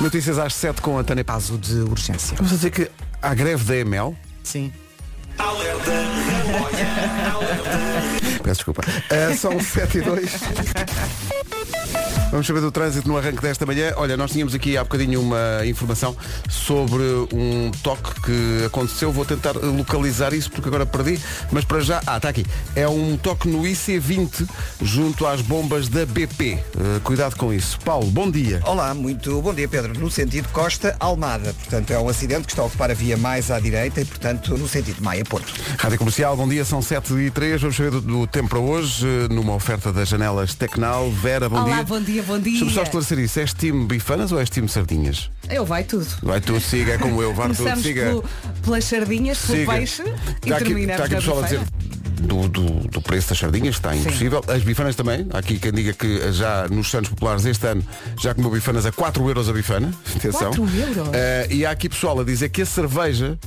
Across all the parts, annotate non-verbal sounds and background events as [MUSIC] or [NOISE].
Notícias às 7 com a Tânia Paz. Caso de urgência. Vamos dizer que há greve da EML. Sim. Peço desculpa. Uh, são 7 e 2. [LAUGHS] Vamos saber do trânsito no arranque desta manhã. Olha, nós tínhamos aqui há bocadinho uma informação sobre um toque que aconteceu. Vou tentar localizar isso porque agora perdi. Mas para já. Ah, está aqui. É um toque no IC20 junto às bombas da BP. Uh, cuidado com isso. Paulo, bom dia. Olá, muito bom dia Pedro. No sentido Costa-Almada. Portanto, é um acidente que está a ocupar a via mais à direita e, portanto, no sentido Maia-Porto. Rádio Comercial, bom dia, são 7 e 3. Vamos saber do, do tempo para hoje, eh, numa oferta das janelas Tecnal. Vera, bom Olá, dia. bom dia, bom dia. Deixa-me só esclarecer isso. És time bifanas ou és time sardinhas? Eu vai tudo. Vai tu, siga, é como eu, vai tudo, siga. pelo- pelas sardinhas, pelo siga. peixe e Está aqui, terminamos está aqui pessoal a dizer do, do, do preço das sardinhas, está impossível. As bifanas também. Há aqui quem diga que já nos Santos Populares este ano já comeu bifanas a 4 euros a bifana. [LAUGHS] Atenção. 4 euros? Eh, e há aqui pessoal a dizer que a cerveja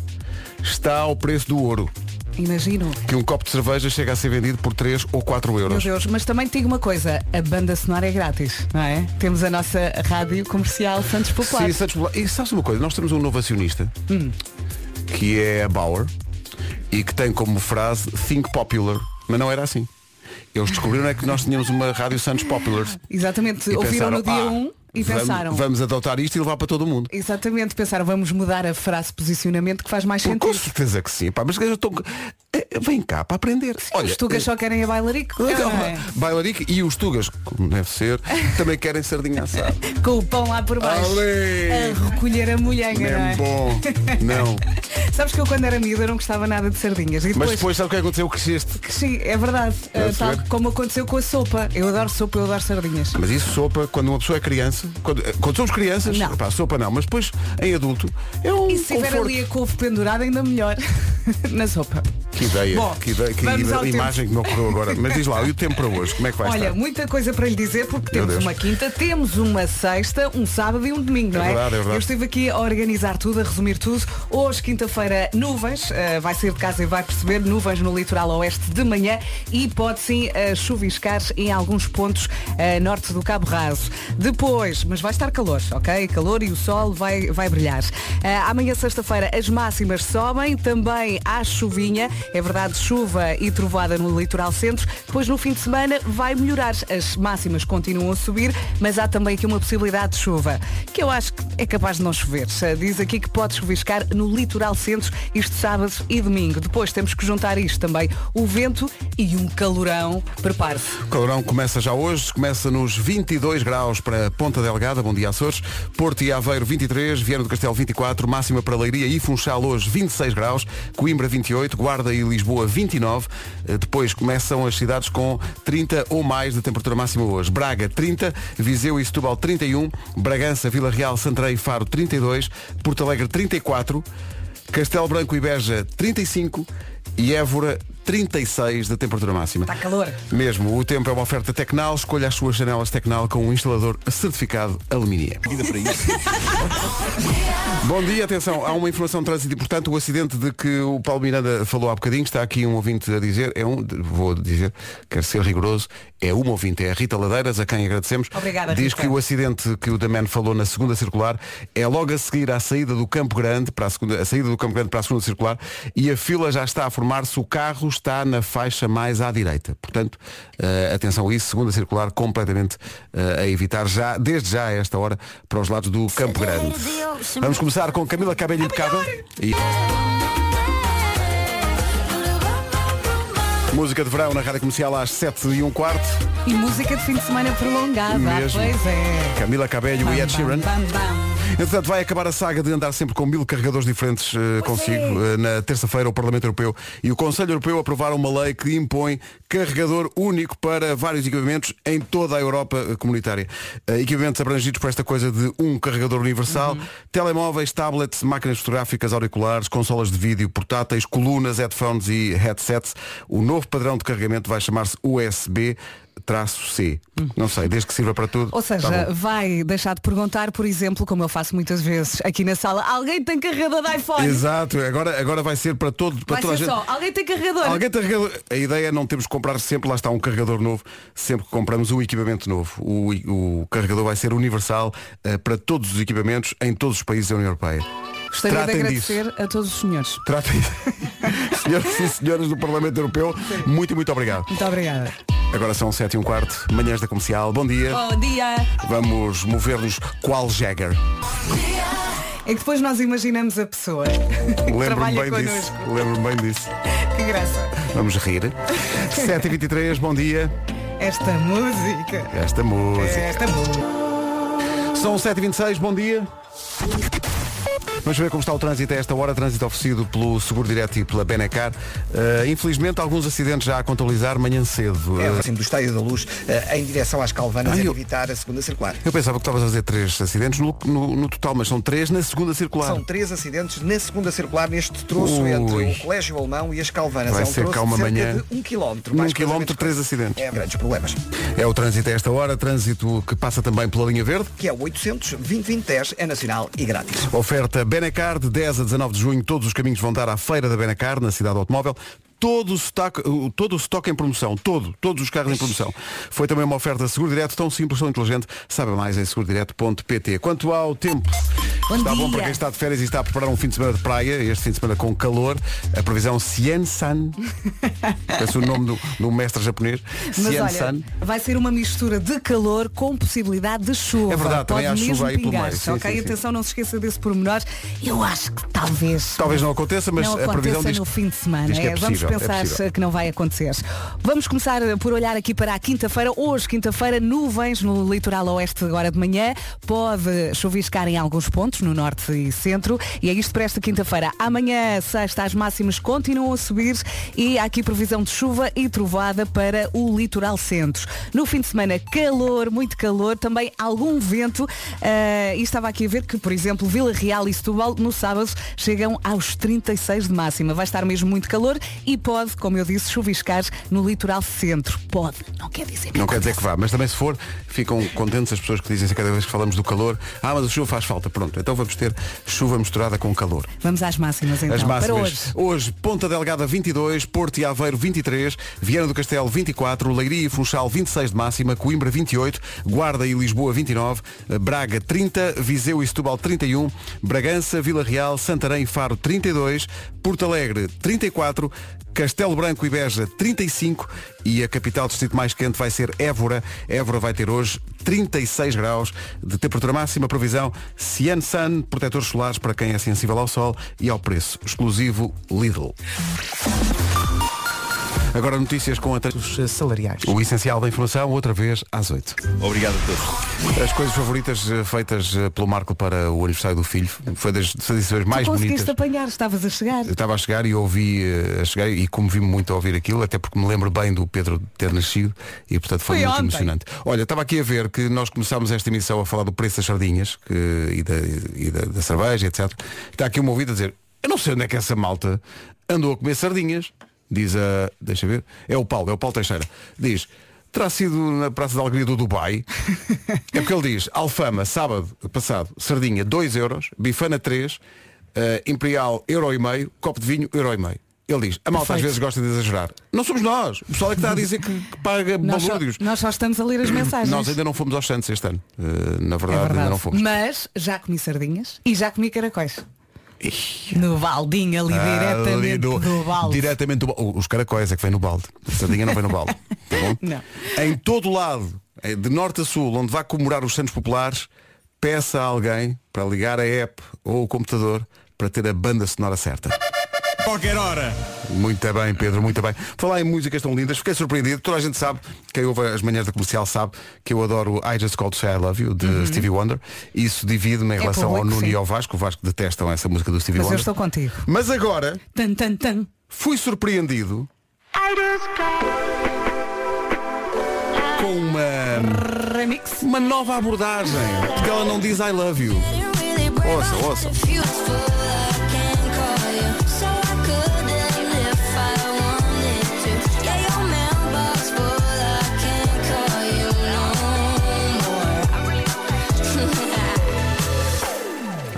está ao preço do ouro. Imagino. Que um copo de cerveja chega a ser vendido por 3 ou 4 Meu euros. Deus, mas também te digo uma coisa, a banda sonora é grátis, não é? Temos a nossa rádio comercial Santos Sim, Populares. Santos Populares. E sabes uma coisa? Nós temos um novo acionista que é a Bauer e que tem como frase Think Popular, mas não era assim. Eles descobriram é que nós tínhamos uma rádio Santos Popular. Exatamente, ouviram no dia pensaram, 1 e vamos- pensaram. Vamos adotar isto e levar para todo o mundo. Exatamente, pensaram, vamos mudar a frase posicionamento que faz mais Com sentido. certeza que sim. Pá, mas eu estou... Eh, Vem cá para aprender. Os tugas só querem a bailarico. eh, não é? Bailarico e os tugas, como deve ser, [LAUGHS] também querem sardinha assada. Com o pão lá por baixo. Ale! A recolher a molhanga, não é? Bom. Não. [LAUGHS] Sabes que eu quando era miúda não gostava nada de sardinhas. E Mas depois, depois sabe o que aconteceu? Cresceste. Sim, é verdade. Uh, tal como aconteceu com a sopa. Eu adoro sopa, eu adoro sardinhas. Mas isso sopa, quando uma pessoa é criança, quando, quando somos crianças, Não. pá, sopa não, mas depois em adulto é um E se tiver conforto. ali a couve pendurada, ainda melhor. [LAUGHS] Na sopa. Que ideia, Bom, que, ideia, que vamos ao imagem que me ocorreu agora. Mas diz lá, e o tempo para hoje, como é que vai Olha, estar? muita coisa para lhe dizer porque Meu temos Deus. uma quinta, temos uma sexta, um sábado e um domingo, não É é? verdade, é verdade. Eu estive aqui a organizar tudo, a resumir tudo. Hoje, quinta-feira, nuvens, eh, vai sair de casa e vai perceber nuvens no litoral oeste de manhã e pode sim eh, chuviscar em alguns pontos eh, norte do Cabo Raso. Depois, mas vai estar calor, ok? Calor e o sol vai, vai brilhar. Eh, amanhã, sexta-feira, as máximas sobem, também há chuvinha, é verdade, chuva e trovoada no litoral centro. Depois, no fim de semana, vai melhorar. As máximas continuam a subir, mas há também aqui uma possibilidade de chuva, que eu acho que é capaz de não chover. Eh, Diz aqui que pode chuviscar no litoral centro, isto sábado e domingo. Depois temos que juntar isto também, o vento e um calorão. Prepare-se. O calorão começa já hoje, começa nos 22 graus para Ponta Delgada, bom dia Açores, Porto e Aveiro 23, Viana do Castelo 24, máxima para Leiria e Funchal hoje 26 graus, Coimbra 28, Guarda e Lisboa 29, Eh, depois começam as cidades com 30 ou mais de temperatura máxima hoje, Braga 30, Viseu e Setúbal 31, Bragança, Vila Real, Santarém e Faro 32, Porto Alegre 34, Castelo Branco e Beja 35 e Évora 36 de temperatura máxima. Está calor. Mesmo, o tempo é uma oferta Tecnal, escolha as suas janelas Tecnal com um instalador certificado alumínio. [LAUGHS] Bom dia, atenção, há uma informação de trânsito importante, o acidente de que o Paulo Miranda falou há bocadinho, está aqui um ouvinte a dizer, é um, vou dizer, quero ser rigoroso, é uma ouvinte, é a Rita Ladeiras, a quem agradecemos. Obrigada, Diz Rita. que o acidente que o Daman falou na segunda circular é logo a seguir à saída do Campo Grande, para a, segunda, a saída do Campo Grande para a segunda circular, e a fila já está a formar-se, o carro está na faixa mais à direita. Portanto, eh, atenção a isso, segunda circular completamente eh, a evitar já, desde já a esta hora, para os lados do Campo Grande. Vamos começar com Camila Cabello Impecável. E... Música de verão na Rádio Comercial às 7 e um quarto. E música de fim de semana prolongada. Mesmo. Pois é. Camila Cabello e Ed Sheeran. Bam, bam, bam. Entretanto, vai acabar a saga de andar sempre com mil carregadores diferentes eh, consigo. Eh, na terça-feira, o Parlamento Europeu e o Conselho Europeu aprovaram uma lei que impõe carregador único para vários equipamentos em toda a Europa eh, comunitária. Eh, equipamentos abrangidos por esta coisa de um carregador universal, telemóveis, tablets, máquinas fotográficas, auriculares, consolas de vídeo, portáteis, colunas, headphones e headsets. O novo padrão de carregamento vai chamar-se USB C. Não sei, desde que sirva para tudo. Ou tá seja, bom. vai deixar de perguntar, por exemplo, como eu faço muitas vezes aqui na sala, alguém tem carregador de iPhone? Exato, agora, agora vai ser para todo, para Vai toda a gente. só, alguém tem carregador? Alguém tem carregador. A ideia é não temos que comprar sempre, lá está um carregador novo, sempre que compramos um equipamento novo. O, o carregador vai ser universal eh, para todos os equipamentos em todos os países da União Europeia. Gostaria de Tratem agradecer a todos os senhores. Tratem [LAUGHS] Senhoras e senhores do Parlamento Europeu, muito e muito obrigado. Muito obrigada. Agora são 7 e um quarto, manhãs da comercial. Bom dia. Bom dia. Vamos mover-nos qual Jagger. É que depois nós imaginamos a pessoa Lembro-me bem disso. connosco. Lembro-me bem disso. Que graça. Vamos rir. 7h23, bom dia. Esta música. Esta música. Esta música. São 7h26, bom dia. Vamos ver como está o trânsito a esta hora, trânsito oferecido pelo Seguro Direto e pela Benecar. Uh, infelizmente, alguns acidentes já a contabilizar manhã cedo. É Uh, assim, do Estádio da Luz eh, em direção às Calvanas de eu- evitar a segunda circular. eu pensava que estavas a fazer três acidentes no, no- no total, mas são três na segunda circular. São três acidentes na segunda circular neste troço Ui. entre o Colégio Alemão e as Calvanas. Vai é um ser cá uma de manhã. de um quilómetro. Um mais quilómetro, coisa, três acidentes. É, grandes problemas. É o trânsito a esta hora, trânsito que passa também pela linha verde. Que é o 800 2010 é nacional e grátis. Oferta Benacar de 10 a 19 de junho. Todos os caminhos vão dar à feira da Benacar, na cidade automóvel. Todo o, stock, o- todo o em promoção, todo, todos os carros em promoção. Foi também uma oferta Seguro Direto, tão simples, tão inteligente. Saiba mais em segurodireto.pt. Quanto ao tempo, Bom está bom dia. para quem está de férias e está a preparar um fim de semana de praia, este fim de semana com calor. A previsão Sien-san, [LAUGHS] parece o nome do, do mestre japonês. Sien-san. vai ser uma mistura de calor com possibilidade de chuva. É verdade, também há chuva aí pelo meio. Sim, ok? sim, sim. Atenção, não se esqueça desse pormenor. Eu acho que talvez. Talvez não aconteça, mas não a previsão diz, no fim de semana. diz que é É, possível. É pensar possível. que não vai acontecer. Vamos começar por olhar aqui para a quinta-feira. Hoje, quinta-feira, nuvens no litoral oeste agora de manhã. Pode chuviscar em alguns pontos, no norte e centro. E é isto para esta quinta-feira. Amanhã, sexta, as máximas continuam a subir e há aqui previsão de chuva e trovada para o litoral centro. No fim de semana, calor, muito calor, também algum vento. Ah, e estava aqui a ver que, por exemplo, Vila Real e Setúbal no sábado chegam aos 36 de máxima. Vai estar mesmo muito calor e pode, como eu disse, chuviscar no litoral centro. Pode, não quer dizer Não quer dizer que vá, mas também se for, ficam contentes as pessoas que dizem cada vez que falamos do calor, ah, mas a chuva faz falta. Pronto, então vamos ter chuva misturada com calor. Vamos às máximas então. As Para máximas. hoje. Ponta Delgada 22, Porto e Aveiro 23, Viana do Castelo 24, Leiria e Funchal 26 de máxima, Coimbra 28, Guarda e Lisboa 29, Braga 30, Viseu e Setúbal 31, Bragança, Vila Real, Santarém e Faro 32, Porto Alegre 34, Castelo Branco e Beja 35 e a capital distrito mais quente vai ser Évora. Évora vai ter hoje 36 graus de temperatura máxima. Previsão Cian Sun, protetores solares para quem é sensível ao sol e ao preço exclusivo Lidl. Agora notícias com a tra- salariais. o essencial da informação, outra vez às 8. Obrigado a todos. As coisas favoritas eh, feitas eh, pelo Marco para o aniversário do filho. Foi das tradições mais tu bonitas. conseguiste apanhar, estavas a chegar. Eu estava a chegar e ouvi eh, a chegar e comovi-me muito a ouvir aquilo, até porque me lembro bem do Pedro ter nascido e portanto foi, Foi muito ontem. emocionante. Olha, estava aqui a ver que nós começámos esta emissão a falar do preço das sardinhas que, e, da, e da, da cerveja, etc. Está aqui uma ouvida a dizer, eu não sei onde é que essa malta andou a comer sardinhas, diz a. Deixa ver, é o Paulo, é o Paulo Teixeira. Diz. Terá sido na Praça da Alegria do Dubai. [LAUGHS] é porque ele diz, Alfama, sábado passado, sardinha 2 euros, bifana 3, eh, Imperial euro e meio, copo de vinho euro e meio. Ele diz, a malta às Perfeito. vezes gosta de exagerar. Não somos nós. O pessoal é que está a dizer que, que paga Nós só, nós só estamos a ler as [CLEARS THROAT] mensagens. Nós ainda não fomos aos Santos este ano. Eh, na é verdade, verdade. ainda não fomos. Mas já comi sardinhas e já comi caracóis. No baldinho ali, Ali diretamente no- do balde. Diretamente do balde. Os caracóis é que vem no balde. A sardinha não vem no balde. Tá bom? [LAUGHS] Não. Em todo lado, eh, de norte a sul, onde vá comemorar os Santos Populares, peça a alguém para ligar a app ou o computador para ter a banda sonora certa. Qualquer hora. Muito bem, Pedro, muito bem. Falar em músicas tão lindas, fiquei surpreendido. Toda a gente sabe, quem ouve as manhãs da comercial sabe que eu adoro I Just Called to Say I Love You, de Stevie Wonder. Isso divide-me em relação ao Uhum. É público, Nuno sim. e ao Vasco. O Vasco detestam essa música do Stevie Mas eu Wonder. estou contigo. Mas agora Tan, tan, tan. fui surpreendido com uma, Remix. uma nova abordagem. Porque ela não diz I love you. Ouça, ouça.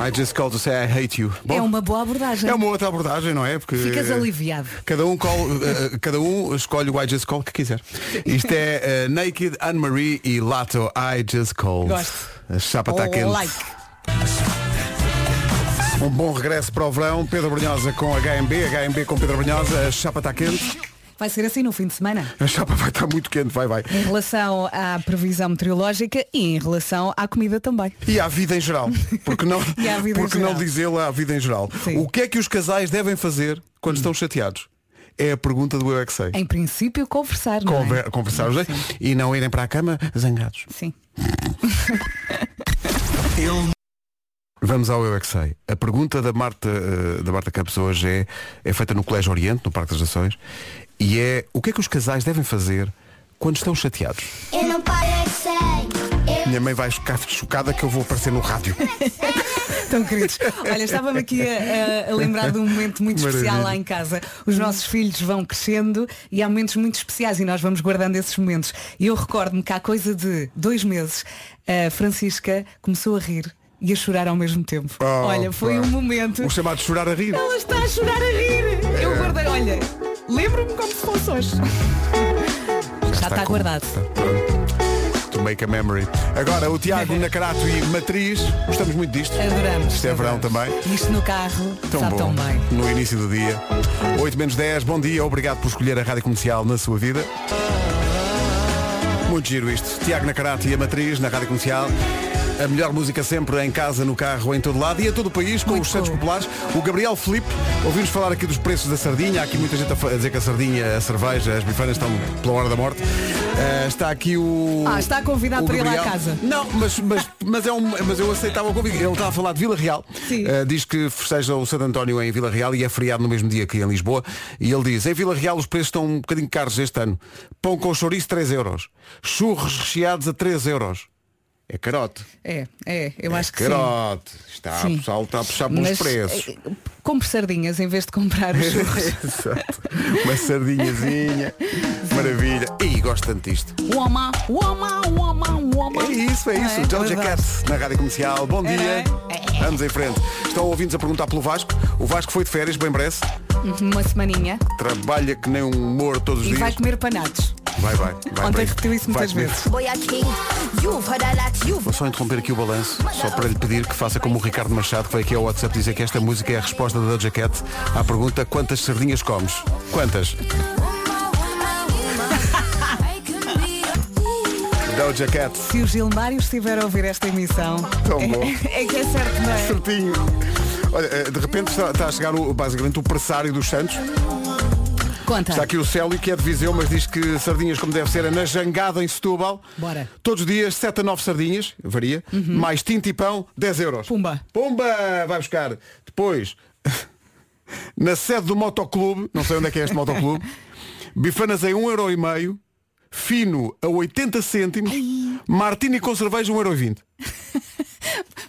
I just called to say I hate you. Bom, É uma boa abordagem. é uma outra abordagem, não é? Porque Ficas aliviado. Cada um, call, eh, cada um escolhe o I just call que quiser. Isto é eh, Naked, Anne-Marie e Lato I just called. Gosto. A chapa está quente. Like. Um bom regresso para o verão. Pedro Brunhosa com HMB, HMB com Pedro Brunhosa. A chapa está quente. Vai ser assim no fim de semana. A chapa vai estar muito quente, vai, vai. Em relação à previsão meteorológica e em relação à comida também. E à vida em geral. Porque não, [LAUGHS] à vida em porque não geral. dizê-la à vida em geral. Sim. O que é que os casais devem fazer quando estão chateados? É a pergunta do Eu é que sei. Em princípio, conversar, não é? Conver- Conversar os dois e não irem para a cama zangados. Sim. [LAUGHS] Vamos ao Eu é que sei. A pergunta da Marta, eh, da Marta Campos hoje é, é feita no Colégio Oriente, no Parque das Nações, e é o que é que os casais devem fazer quando estão chateados? Eu não é. Eu Minha mãe vai ficar chocada que eu vou aparecer no rádio. Tão queridos. Olha, estava-me aqui a, a- a lembrar de um momento muito Maravilha. especial lá em casa. Os nossos filhos vão crescendo e há momentos muito especiais e nós vamos guardando esses momentos. E eu recordo-me que há coisa de dois meses a Francisca começou a rir e a chorar ao mesmo tempo. Oh, olha, foi pá. um momento. O chamado chorar a rir. Ela está a chorar a rir. É. Eu guardei, olha, lembro-me como se fosse hoje. Já está, guardado. To make a memory. Agora, o Tiago Nacarato e Matriz, gostamos muito disto. Adoramos. Isto é verão também. Isto no carro Tão está bom. tão bem. No início do dia. 8 menos 10, bom dia, obrigado por escolher a rádio comercial na sua vida. Muito giro isto. Tiago Nacarato e a Matriz na rádio comercial. A melhor música sempre em casa, no carro, em todo lado e em todo o país, com Muito os Santos bom. Populares. O Gabriel Felipe, ouvimos falar aqui dos preços da sardinha. Há aqui muita gente a a dizer que a sardinha, a cerveja, as bifanas estão pela hora da morte. Ah, está aqui o. Ah, está convidado para ir lá à casa. Não, mas, mas, mas, é um, mas eu aceitava o convite. Ele estava a falar de Vila Real. Sim. Uh, diz que festeja o Santo António em Vila Real e é feriado no mesmo dia que em Lisboa. E ele diz, em Vila Real os preços estão um bocadinho caros este ano. Pão com chouriço 3 euros. Churros recheados a 3 euros. É carote. É, é, eu é acho que sim. carote. Está, Sim. a pessoal está a puxar pelos Mas, preços. eh, compre sardinhas em vez de comprar os churros. [LAUGHS] Exato. Uma sardinhazinha. Maravilha. E gosto tanto disto. Uama, uama, uama, uama. É isso, é isso. É, Georgia verdade. Cat na Rádio Comercial. Bom dia. Vamos em frente. Estão ouvintes a perguntar pelo Vasco. O Vasco foi de férias, bem breve. Uma semaninha Trabalha que nem um morto todos os e dias. vai comer panados. Vai, vai. vai, Ontem repetiu isso Vai muitas vezes. Boy, I king. You've heard a lot. You've Vou só interromper aqui o balanço, só para lhe pedir que faça como o Ricardo Machado, que veio aqui ao WhatsApp dizer que esta música é a resposta da Doja Cat à pergunta quantas sardinhas comes? Quantas? [LAUGHS] Doja Cat. Se o Gilmário estiver a ouvir esta emissão, Tão é, bom. [LAUGHS] é que é certo, não é? Certinho. Olha, eh, de repente está, está a chegar o, basicamente o pressário dos Santos. Conta. Está aqui o Célio, que é de Viseu, mas diz que sardinhas como deve ser é na jangada em Setúbal. Bora. Todos os dias 7 a 9 sardinhas, varia, mais tinta e pão, 10 euros. Pumba. Pumba! Vai buscar. Depois, [LAUGHS] na sede do motoclube, não sei onde é que é este motoclube, [LAUGHS] bifanas em 1,5 euro e meio, fino a 80 cêntimos, martini com cerveja 1,20€. [LAUGHS]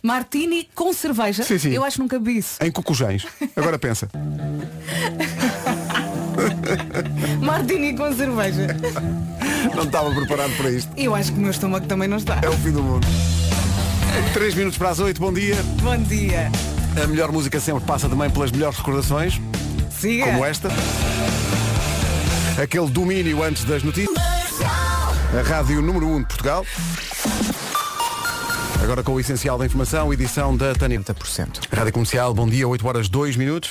Martini com cerveja. Sim, sim. Eu acho que nunca vi isso. Em Cocujães. Agora pensa. [LAUGHS] Martini com cerveja. Não estava preparado para isto. Eu acho que o meu estômago também não está. É o fim do mundo. 3 minutos para as 8, bom dia. Bom dia. A melhor música sempre passa também pelas melhores recordações, Siga. como esta. Aquele domínio antes das notícias. A rádio número 1 de Portugal. Agora com o essencial da informação, edição da Tânia. 30%. Rádio Comercial, bom dia, 8 horas 2 minutos.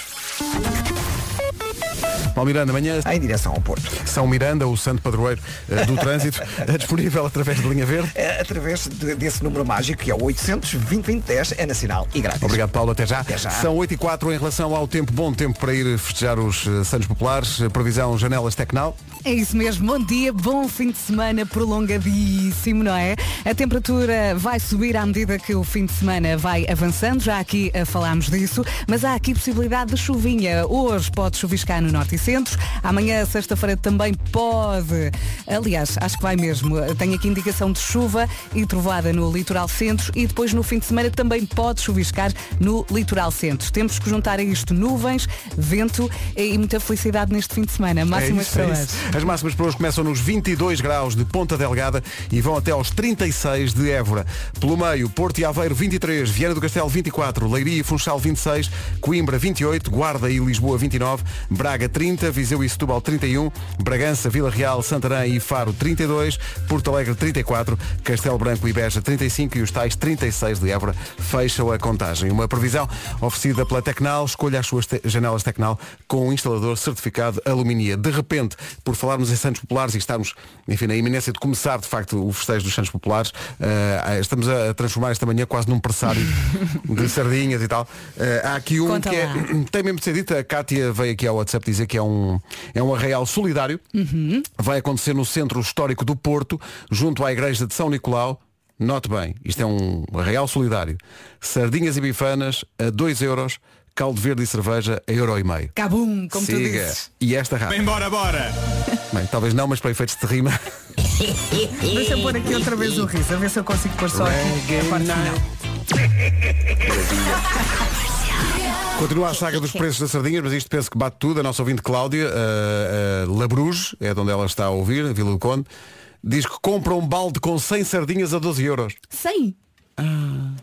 Paulo Miranda, amanhã Em direção ao Porto. São Miranda, o santo padroeiro eh, do [LAUGHS] trânsito, é disponível através de linha verde. É, através de- desse número mágico que é o 800 2010 é nacional e grátis. Obrigado, Paulo. Até já. Até já. São 8 e 4 em relação ao tempo. Bom tempo para ir festejar os eh, Santos Populares. Previsão Janelas Tecnal. É isso mesmo, bom dia, bom fim de semana prolongadíssimo, não é? A temperatura vai subir à medida que o fim de semana vai avançando, já aqui eh, falámos disso, mas há aqui possibilidade de chuvinha. Hoje pode chuviscar no norte e centro. Amanhã, sexta-feira, também pode. Aliás, acho que vai mesmo. Tenho aqui indicação de chuva e trovada no litoral centro e depois no fim de semana também pode chuviscar no litoral centro. Temos que juntar a isto nuvens, vento e muita felicidade neste fim de semana. Máximas isso, é para isso. hoje. As máximas para hoje começam nos 22 graus de Ponta Delgada e vão até aos 36 de Évora. Pelo meio, Porto e Aveiro 23, Viana do Castelo 24, Leiria e Funchal 26, Coimbra 28, Guarda e Lisboa 29, Braga 30, Viseu e Setúbal 31, Bragança, Vila Real, Santarém e Faro 32, Porto Alegre 34, Castelo Branco e Beja 35 e os tais 36 de Évora fecham a contagem. Uma previsão oferecida pela Tecnal, escolha as suas te- janelas Tecnal com um instalador certificado Alumínia. De repente, por falarmos em Santos Populares e estarmos, enfim, na iminência de começar de facto o festejo dos Santos Populares, eh, estamos a transformar esta manhã quase num pressário [LAUGHS] de sardinhas e tal. Eh, há aqui um Conta que é, [CLEARS THROAT] tem mesmo de ser dito, a Cátia veio aqui ao WhatsApp dizer que é um, é um arraial solidário. Vai acontecer no centro histórico do Porto, junto à igreja de São Nicolau. Note bem, isto é um arraial solidário. Sardinhas e bifanas a 2 euros, caldo verde e cerveja a euro e meio. Cabum, como tu Siga. dizes. E esta rádio. Bem, bora, bora. [LAUGHS] Bem, talvez não, mas para efeitos de rima. [LAUGHS] Deixa eu pôr aqui outra vez o riso, a ver se eu consigo pôr só aqui a parte final. Continua a saga dos preços das sardinhas, mas isto penso que bate tudo. A nossa ouvinte Cláudia, uh, uh, Labruge, é de onde ela está a ouvir, a Vila do Conde, diz que compra um balde com 100 sardinhas a 12 euros. 100.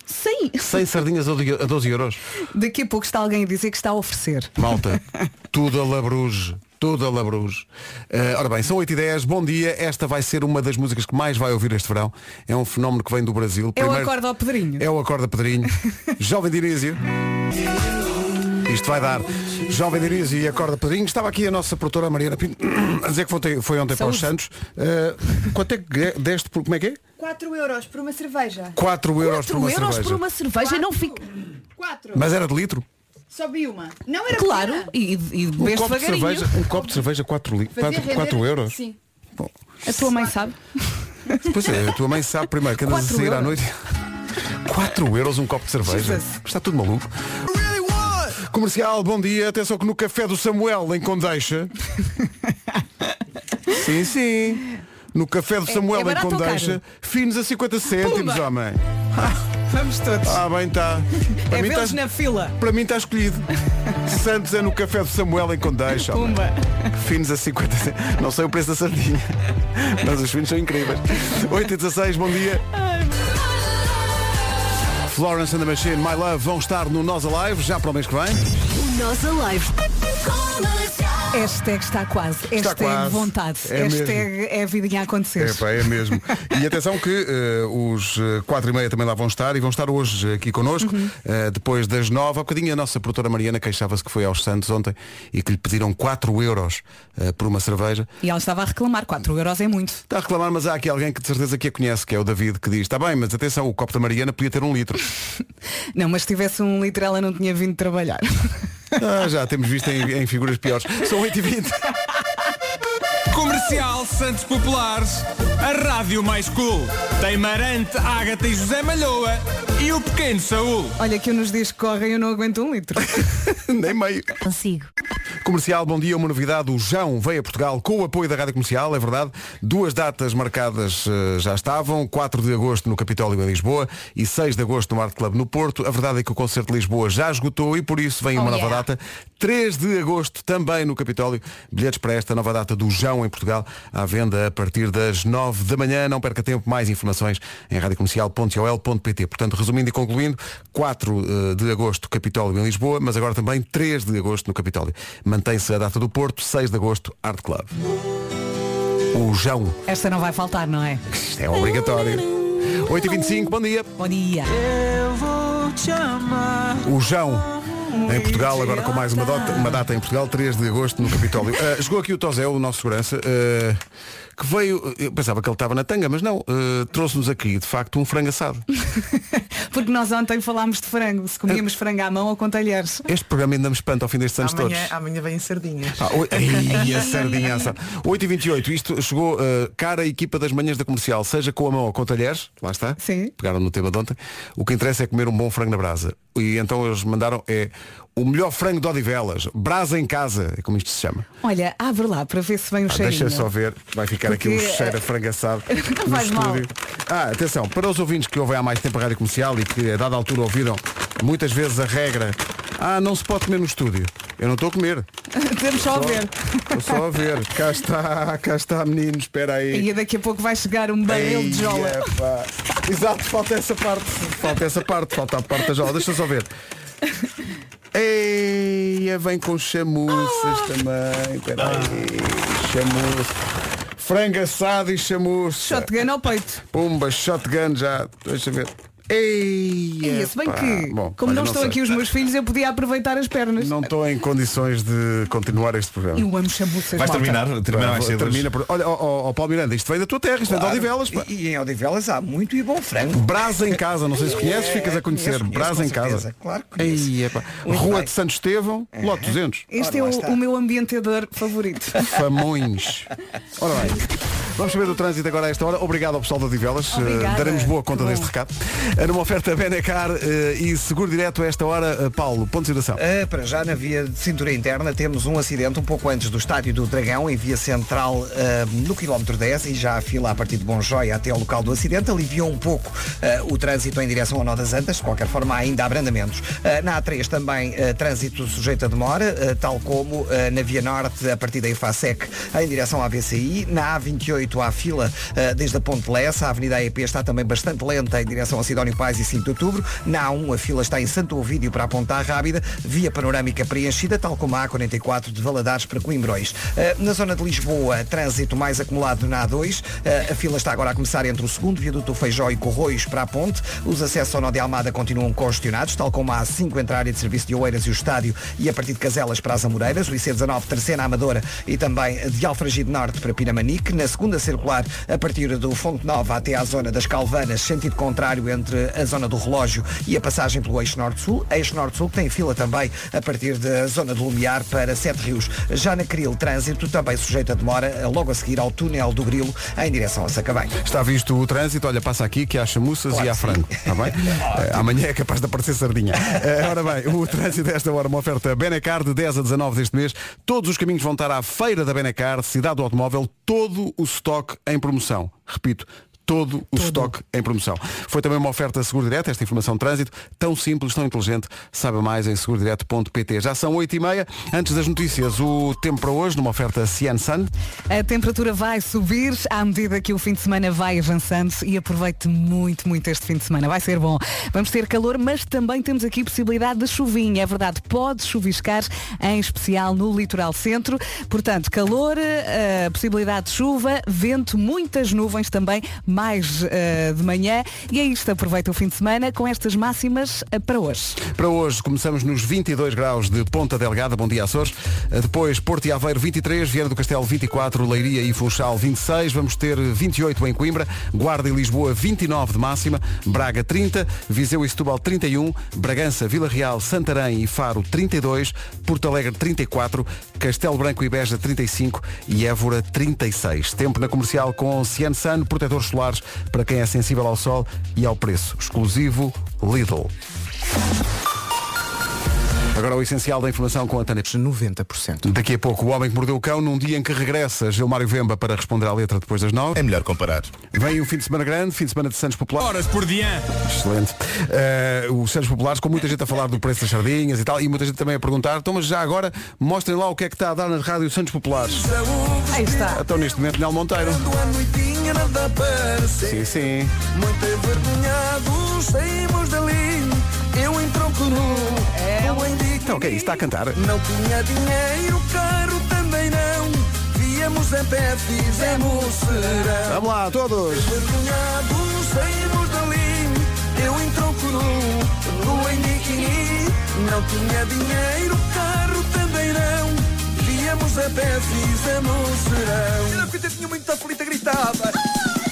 100. 100 sardinhas a 12 a 12 euros. Daqui a pouco está alguém a dizer que está a oferecer. Malta, [LAUGHS] tudo a Labruge. Tudo a Labruge. Uh, ora bem, são 8 e 10 bom dia. Esta vai ser uma das músicas que mais vai ouvir este verão. É um fenómeno que vem do Brasil. É o acorde ao Pedrinho. É o Acorda Pedrinho. [LAUGHS] Jovem Dinísio. Isto vai dar. Jovem Dinísio e Acorda Pedrinho. Estava aqui a nossa produtora Mariana Pinto a dizer que foi, foi ontem para os Saúde. Santos. Uh, quanto é que deste por. Como é que é? 4 euros por uma cerveja. 4 euros por 4 uma euros cerveja. por uma cerveja não fica. 4. Mas era de litro? Só vi uma. Não era Claro, pequena. e, e Um copo, de cerveja, um copo de cerveja 4, li... Fazia 4, render- 4 euros. Sim. A tua mãe sabe? [LAUGHS] Pois é, a tua mãe sabe primeiro que andas a Quatro sair à euros. noite. [LAUGHS] 4 euros um copo de cerveja. Jesus. Está tudo maluco. Comercial, bom dia. Atenção que no café do Samuel em Condeixa. [LAUGHS] sim, sim. No café do Samuel é em barato ou Condeixa, finos a 50 cêntimos, Pumba. homem. [LAUGHS] Vamos todos. Ah, bem está. Para, é mim vê-los está na fila. para mim está escolhido. [LAUGHS] Santos é no café do Samuel em Condeixa. homem. Pumba. Finos a 50 cêntimos. Não sei o preço da sardinha. Mas os finos são incríveis. 8 e 16, bom dia. Florence and the Machine, My Love vão estar no Nós Alive já para o mês que vem. Nós Alive. Hashtag está quase. Hashtag quase. vontade. É Hashtag é a vidinha a acontecer. É, pá, é mesmo. E atenção que eh, os eh, quatro e meia também lá vão estar e vão estar hoje aqui connosco, Uhum. eh, depois das nove. Há bocadinho a nossa produtora Mariana queixava-se que foi aos Santos ontem e que lhe pediram 4 euros eh, por uma cerveja. E ela estava a reclamar. 4 euros é muito. Está a reclamar, mas há aqui alguém que de certeza que a conhece, que é o David, que diz, está bem, mas atenção, o copo da Mariana podia ter um litro. [LAUGHS] Não, mas se tivesse um litro ela não tinha vindo trabalhar. [LAUGHS] Ah, já temos visto em, em figuras piores. São 8h20. Comercial Santos Populares. A rádio mais cool. Tem Marante, Ágata e José Malhoa. E o pequeno Saúl. Olha que eu nos dias que correm eu não aguento um litro. [LAUGHS] Nem meio. Consigo. Comercial, bom dia, uma novidade. O João veio a Portugal com o apoio da Rádio Comercial, é verdade. Duas datas marcadas eh, já estavam, 4 de agosto no Capitólio em Lisboa e 6 de agosto no Art Club no Porto. A verdade é que o concerto de Lisboa já esgotou e por isso vem uma Oh, nova yeah. data. 3 de agosto também no Capitólio. Bilhetes para esta nova data do João em Portugal à venda a partir das 9 da manhã. Não perca tempo, mais informações em radiocomercial.ol.pt. Portanto, resumindo e concluindo, 4 eh, de agosto Capitólio em Lisboa, mas agora também 3 de agosto no Capitólio. Mantém-se a data do Porto, 6 de agosto, Art Club. O João, Esta não vai faltar, não é? isto é obrigatório. 8h25, bom dia. Bom dia. O João. Em Portugal, agora com mais uma data, uma data em Portugal, 3 de agosto, no Capitólio. Uh, chegou aqui o Tosé, o nosso segurança, uh, que veio, eu pensava que ele estava na tanga, mas não, uh, trouxe-nos aqui, de facto, um frango assado. [LAUGHS] Porque nós ontem falámos de frango, se comíamos frango à mão ou com talheres. Este programa ainda me espanta ao fim destes anos Amanhã, todos. amanhã vem sardinhas. Ah, oi- Ai, a sardinha assada. 8h28, isto chegou uh, cara a equipa das manhãs da comercial, seja com a mão ou com talheres, lá está, Sim. pegaram no tema de ontem, o que interessa é comer um bom frango na brasa. E então eles mandaram, é o melhor frango de Odivelas, brasa em casa, é como isto se chama. Olha, abre lá para ver se vem o Ah, cheirinho. deixa só ver, vai ficar aqui um Porque, cheiro a frango assado [LAUGHS] Não no faz mal. estúdio. Ah, atenção, para os ouvintes que ouvem há mais tempo a rádio comercial e que a dada altura ouviram muitas vezes a regra, ah, não se pode comer no estúdio. Eu não estou a comer. [LAUGHS] Temos só a ver. Estou só a ver. Cá está, cá está, meninos, espera aí. E daqui a pouco vai chegar um barril de jola. Epá. Exato, falta essa parte. Falta essa parte, falta a parte da jola. Deixa só ver. [LAUGHS] Eia, vem com chamuças também. Espera aí. Chamuças. Frango assado e chamuça. Shotgun ao peito. Pumba, shotgun já. Deixa ver. Eia, E se bem pá. que, Bom, como olha, não estão sei. aqui os meus filhos, eu podia aproveitar as pernas. Não estou em condições de continuar este programa. Eu amo chamuças. Vais terminar? Terminar mais cedo. Termina por... Olha, ó, ó, Paulo Miranda, isto vem da tua terra, isto vem de Claro. Odivelas. pá. E, e em Odivelas há muito e bom frango. Brasa em casa, não sei se conheces, ficas a conhecer. É, conheço, Brasa com em casa. Claro que conheço. Ei. Muito Rua bem. de Santo Estevão, lote 200. Este Ora, é o, o meu ambientador favorito. Famões. Ora bem, vamos saber do trânsito agora a esta hora. Obrigado ao pessoal da Odivelas. Eh, Obrigada. daremos boa conta deste recado. Eh, Numa oferta Benecar eh, e seguro direto a esta hora, Paulo, ponto de situação. Para já, na via de cintura interna, temos um acidente um pouco antes do Estádio do Dragão, em via central, no quilómetro 10, e já a fila a partir de Bom Joia até ao local do acidente. Aliviou um pouco o trânsito em direção ao Nó das Antas. De qualquer forma, há ainda abrandamentos. Na A3 também trânsito sujeito a demora, tal como na via norte, a partir da IFASEC, em direção à BCI. Na A28 há fila ah, desde a Ponte Lessa. A Avenida AEP está também bastante lenta em direção a Sidónio Pais e 5 de Outubro. Na A1 a fila está em Santo Ovídio para a Ponta Rábida, via panorâmica preenchida, tal como a A44 de Valadares para Coimbrões. Ah, Na zona de Lisboa, trânsito mais acumulado na A2. Ah, A fila está agora a começar entre o segundo viaduto Feijó e Corroios para a Ponte. Os acessos ao Nó de Almada continuam congestionados, tal como a A5 entre a área de serviço de Oeiras e o estádio e a partir de Caselas para as Amoreiras. O IC19 Terceira Amadora e também de Alfragide Norte para Pinamanique. Na segunda circular, a partir do Fonte Nova até à zona das Calvanas, sentido contrário entre a zona do relógio e a passagem pelo eixo norte-sul. Eixo norte-sul que tem fila também a partir da zona do Lumiar para Sete Rios. Já na Cril, trânsito também sujeito a demora, logo a seguir ao túnel do Grilo, em direção a Sacabém. Está visto o trânsito, olha, passa aqui que há chamuças Claro e há frango. Está bem? [LAUGHS] Eh, amanhã é capaz de aparecer sardinha. Eh, ora bem, o trânsito desta hora, uma oferta Benecar de 10 a 19 deste mês. Todos os caminhos vão estar à feira da Benecar, cidade do automóvel, todo o estoque em promoção. Repito, todo o estoque em promoção. Foi também uma oferta Seguro Direto, esta informação de trânsito, tão simples, tão inteligente, saiba mais em segurodireto.pt. Já são 8h30, antes das notícias, o tempo para hoje, numa oferta Cian Sun. A temperatura vai subir à medida que o fim de semana vai avançando e aproveite muito, muito este fim de semana. Vai ser bom. Vamos ter calor, mas também temos aqui possibilidade de chuvinha. É verdade, pode chuviscar, em especial no litoral centro. Portanto, calor, eh, possibilidade de chuva, vento, muitas nuvens também, mais eh, de manhã. E é isto, aproveita o fim de semana com estas máximas eh, para hoje. Para hoje começamos nos 22 graus de Ponta Delgada, bom dia Açores. Uh, Depois Porto e Aveiro 23, Viana do Castelo 24, Leiria e Funchal 26, vamos ter 28 em Coimbra, Guarda e Lisboa 29 de máxima, Braga 30, Viseu e Setúbal 31, Bragança, Vila Real, Santarém e Faro 32, Porto Alegre 34, Castelo Branco e Beja 35 e Évora 36. Tempo na comercial com Cian Sun, protetores solares para quem é sensível ao sol e ao preço. Exclusivo Lidl. Agora o essencial da informação com a Tânia. 90%. Daqui a pouco, o Homem que Mordeu o Cão, num dia em que regressa Gilmário Vemba para responder à letra depois das nove. É melhor comparar. Vem um fim de semana grande, fim de semana de Santos Populares. Horas por diante. Excelente. Eh, os Santos Populares, com muita gente a falar do preço das sardinhas e tal, e muita gente também a perguntar, então mas já agora mostrem lá o que é que está a dar na rádio Santos Populares. Aí está. Então neste momento, Nel Monteiro. Sim, sim. Muito envergonhados saímos dali Eu em tronco nu em biquíni Então o que é isso? Está a cantar? Não tinha dinheiro, carro também não. Víamos a pé, fizemos serão. Vamos lá, todos. Envergonhados saímos dali. Eu em tronco nu Nu em biquíni Não tinha dinheiro, carro também não. Víamos a pé, fizemos serão. Era que eu tinha muito aflita, gritava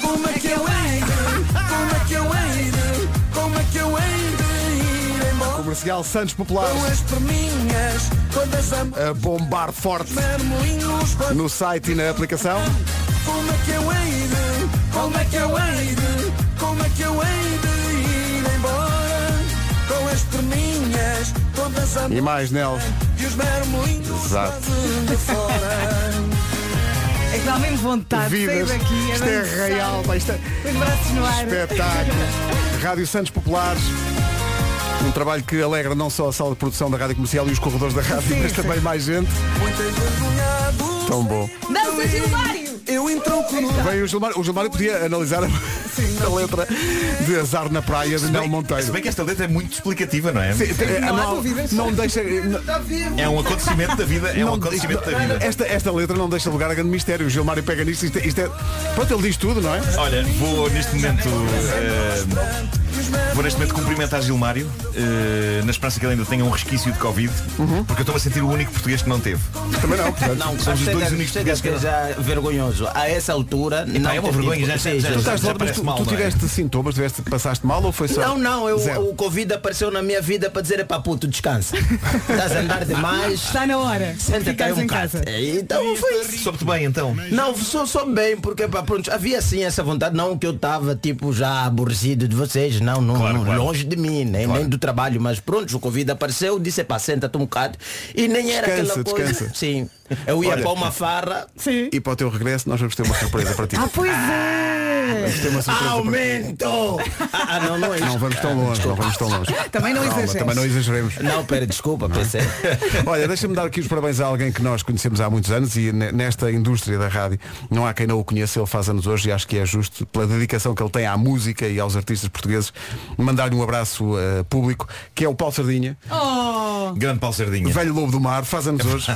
Como é que eu hei é como é que eu hei Comercial Santos Populares a bombar forte no site e na aplicação. Como é que eu hei de, como é que eu hei de, como é que eu hei de ir embora Com as perninhas todas a E mais, Nel. e os Exato. de fora [LAUGHS] É que dá mesmo vontade de sair Vidas. daqui. Isto é real, isto é Com os braços no ar. espetáculo. [LAUGHS] Rádio Santos Populares. Um trabalho que alegra não só a sala de produção da Rádio Comercial e os corredores da rádio, Sim, mas sim. também mais gente. Tão bom. Dança Gilmário! Eu entronco no Veio o Gilmário, o Gilmário podia analisar a, [LAUGHS] a letra de Azar na Praia de Nel Se Monteiro. bem que esta letra é muito explicativa, não é? Sim, é, Não não, dúvidas. não deixa. não- É um acontecimento da vida. É um não- acontecimento da vida. Esta, esta letra não deixa lugar a grande mistério. O Gilmário pega nisto, isto, é- isto é. Pronto, ele diz tudo, não é? Olha, vou neste momento eh, Vou neste momento cumprimentar Gilmário eh, Na esperança que ele ainda tenha um resquício de Covid Porque eu estou-me a sentir o único português que não teve Também não. portanto. Não, Somos os dois únicos portugueses que- já vergonhoso. A essa altura. não é uma vergonha, já- já- sim, Tu já- estás mas parece tu, mal, tu não é? tiveste sintomas, tiveste, passaste mal ou foi só? Não, não, eu, Zero. o Covid apareceu na minha vida para dizer, para puto, descansa. Estás a andar demais. Está na hora. Senta-te um em casa. É, Então foi isso. Soube-te bem então Não, só, só bem, porque pá, pronto, havia sim essa vontade, não que eu estava tipo já aborrecido de vocês, não, não, Claro, não, claro. longe de mim, nem, Claro. nem do trabalho, mas pronto, o Covid apareceu, disse, pá, senta-te um bocado. E nem era Descansa, aquela coisa. descansa. Sim. Eu ia Olha. para uma farra. Sim. E para o teu regresso nós vamos ter uma surpresa para ti. Ah, pois é! Vamos ter uma surpresa para ti. Aumento! ah, ah, não, não é Não vamos tão longe, não vamos tão longe. [LAUGHS] Também não Calma, exageres. também não exageremos. Não, pera, desculpa, pensei. [LAUGHS] Olha, deixa-me dar aqui os parabéns a alguém que nós conhecemos há muitos anos e ne- nesta indústria da rádio não há quem não o conheça, ele faz anos hoje e acho que é justo, pela dedicação que ele tem à música e aos artistas portugueses, mandar-lhe um abraço eh, público, que é o Paulo Sardinha, Oh! Grande Paulo Sardinha velho lobo do mar, faz anos hoje.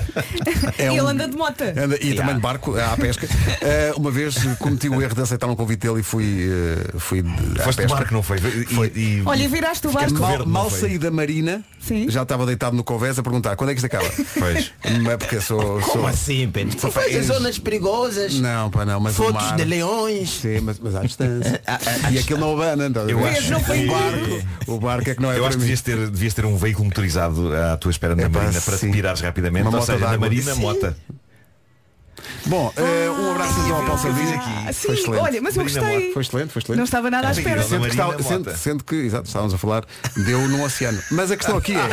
[LAUGHS] É [LAUGHS] E ele um- anda de moto. Anda- e também de barco, à pesca. Eh, uma vez cometi o erro de aceitar um convite dele e fui, eh, fui de, à Foste de pesca. barco, não foi? E, e- Olha, viraste o barco. Mal, verde, mal foi? saí da marina, Sim. já estava deitado no convés a perguntar quando é que isto acaba. Pois. Mas é porque sou. Como sou assim, Pedro? Tu faz zonas perigosas, Não, pá, não, mas o fotos mar- de leões. Sim, mas, mas à distância. [LAUGHS] e aquilo não abana, então. Eu acho não foi o barco, o barco é que não é Eu para acho que devias ter, devias ter um veículo motorizado à tua espera na Epá, marina para sim. te pirares rapidamente. Uma Ou seja, na d'água. Marina, Sim. mota. Bom, eh, um abraço então ao Paulo que Sardinha. aqui. Ah, Foi Sim, excelente. olha, mas eu Marina gostei. Foi excelente, foi excelente. Não estava nada à espera. Sim, Sendo que, sendo- sendo que, exato, estávamos a falar, deu num oceano. Mas a questão aqui é,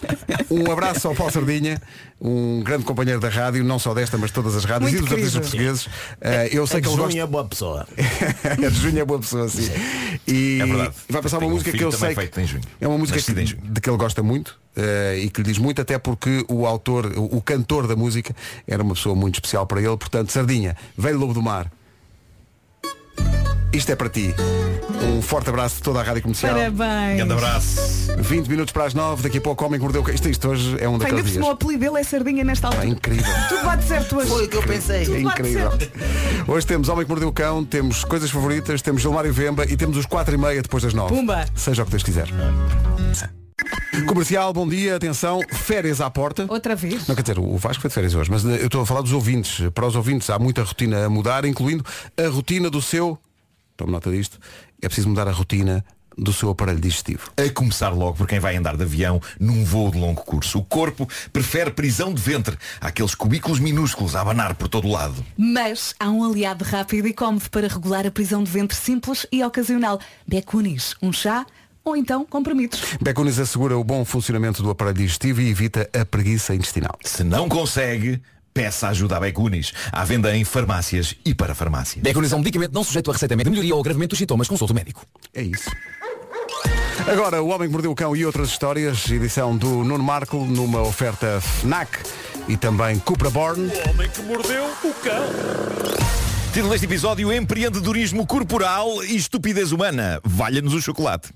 [LAUGHS] um abraço ao Paulo Sardinha, um grande companheiro da rádio, não só desta, mas de todas as rádios Muito e dos artistas querido. portugueses. Eh, eu sei É que ele gosta. é boa pessoa. [LAUGHS] é de junho é boa pessoa, sim. E É verdade. vai passar uma um música que eu sei feito em junho. é uma música que- de que ele gosta muito eh, e que lhe diz muito, até porque o autor, o, o cantor da música era uma pessoa muito especial para ele. Portanto, Sardinha, velho lobo do mar. Isto é para ti. Um forte abraço de toda a rádio comercial. Parabéns. Grande abraço. 20 minutos para as 9, daqui a pouco o homem que mordeu. o cão. Isto, isto hoje é um Ainda daqueles por dias. o apelido dele é sardinha nesta É altura. incrível. Tudo bate certo hoje. Foi o que eu pensei. É Tudo bate incrível. Hoje temos Homem que Mordeu o Cão, temos coisas favoritas, temos Gilmário Vemba e temos os 4 e meia depois das 9. Pumba. Seja o que Deus quiser. Comercial, bom dia, atenção, férias à porta. Outra vez. Não quer dizer, o Vasco foi de férias hoje, mas eh, eu estou a falar dos ouvintes. Para os ouvintes há muita rotina a mudar, incluindo a rotina do seu. Tome nota disto. É preciso mudar a rotina do seu aparelho digestivo. A começar logo por quem vai andar de avião num voo de longo curso. O corpo prefere prisão de ventre àqueles cubículos minúsculos a abanar por todo o lado. Mas há um aliado rápido e cómodo para regular a prisão de ventre simples e ocasional. Becunis, um chá ou então comprimidos. Becunis assegura o bom funcionamento do aparelho digestivo e evita a preguiça intestinal. Se não consegue, peça ajuda a Becunis. À venda em farmácias e para farmácias. Becunis é um medicamento não sujeito a receita médica. De melhoria ou agravamento dos sintomas, consulte o médico. É isso. Agora, O Homem que Mordeu o Cão e outras histórias, edição do Nuno Marco, numa oferta FNAC e também Cupra Born. Título deste episódio, empreendedorismo corporal e estupidez humana. Valha-nos o chocolate.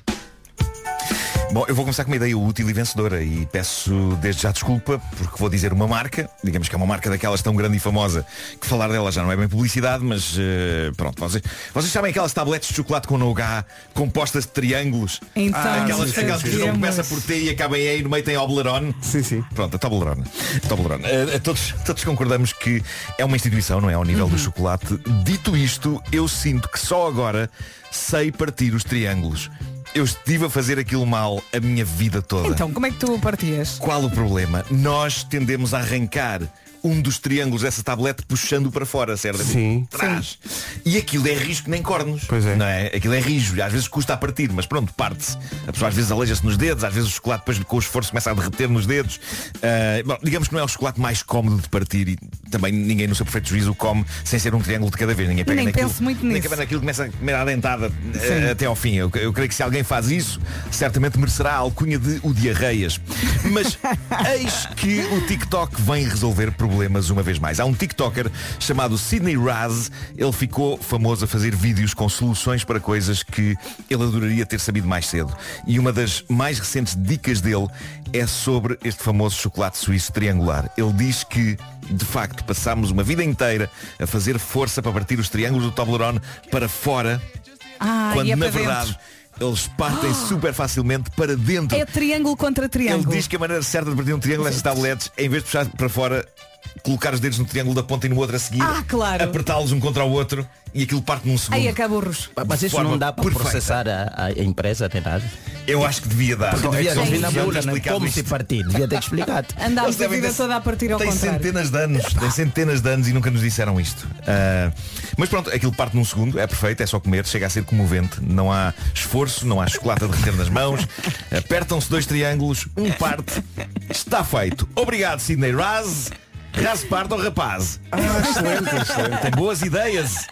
Bom, eu vou começar com uma ideia útil e vencedora e peço desde já desculpa porque vou dizer uma marca, digamos que é uma marca daquelas tão grande e famosa que falar dela já não é bem publicidade, mas eh, pronto, vocês, vocês sabem aquelas tabletes de chocolate com nougat compostas de triângulos? Então, aquelas, sim, aquelas que sim. começa por T e acaba em E e no meio tem Oblerone? Sim, sim. Pronto, a Toblerone. Toblerone. Eh, todos, todos concordamos que é uma instituição, não é? Ao nível Uhum. do chocolate. Dito isto, eu sinto que só agora sei partir os triângulos. Eu estive a fazer aquilo mal a minha vida toda. Então, como é que tu partias? Qual o problema? Nós tendemos a arrancar um dos triângulos dessa tablete puxando para fora, certo? Sim. Trás. E aquilo é risco nem cornos. Pois é. Não é? Aquilo é rijo. Às vezes custa a partir, mas pronto, parte-se. A pessoa às vezes aleija-se nos dedos, às vezes o chocolate depois com o esforço começa a derreter nos dedos. Ah, bom, digamos que não é o chocolate mais cómodo de partir e também ninguém no seu perfeito juízo o come sem ser um triângulo de cada vez. Ninguém pega Nem naquilo, penso muito nem nisso. pega naquilo começa a comer à dentada Sim. até ao fim. Eu, eu creio que se alguém faz isso, certamente merecerá a alcunha de o diarreias. Mas [LAUGHS] eis que o TikTok vem resolver problemas uma vez mais. Há um TikToker chamado Sidney Raz. Ele ficou famoso a fazer vídeos com soluções para coisas que ele adoraria ter sabido mais cedo. E uma das mais recentes dicas dele é sobre este famoso chocolate suíço triangular. Ele diz que de facto, passámos uma vida inteira a fazer força para partir os triângulos do Toblerone para fora Ah, quando é na verdade dentro. eles partem [GASPS] super facilmente para dentro. É triângulo contra Ele triângulo. diz que a maneira certa de partir um triângulo tabletes é em vez de puxar para fora, colocar os dedos no triângulo da ponta e no outro a seguir, Ah, claro. apertá-los um contra o outro e aquilo parte num segundo. Aí acaba burros. Mas isso não dá para perfeita. processar a, a empresa nem nada. Eu acho que devia dar. Porque é devia vir na bula, né? explicado como isto. se partir. Devia ter explicado. [LAUGHS] Andámos Eles a vida toda a partir ao Tem contrário. centenas de anos, tem centenas de anos e nunca nos disseram isto. Ah, mas pronto, aquilo parte num segundo, é perfeito, é só comer, chega a ser comovente, não há esforço, não há chocolate a derreter nas mãos, apertam-se dois triângulos, um parte, está feito. Obrigado, Sidney Raz. Raz parte ao rapaz. excelente, excelente. Tem boas ideias.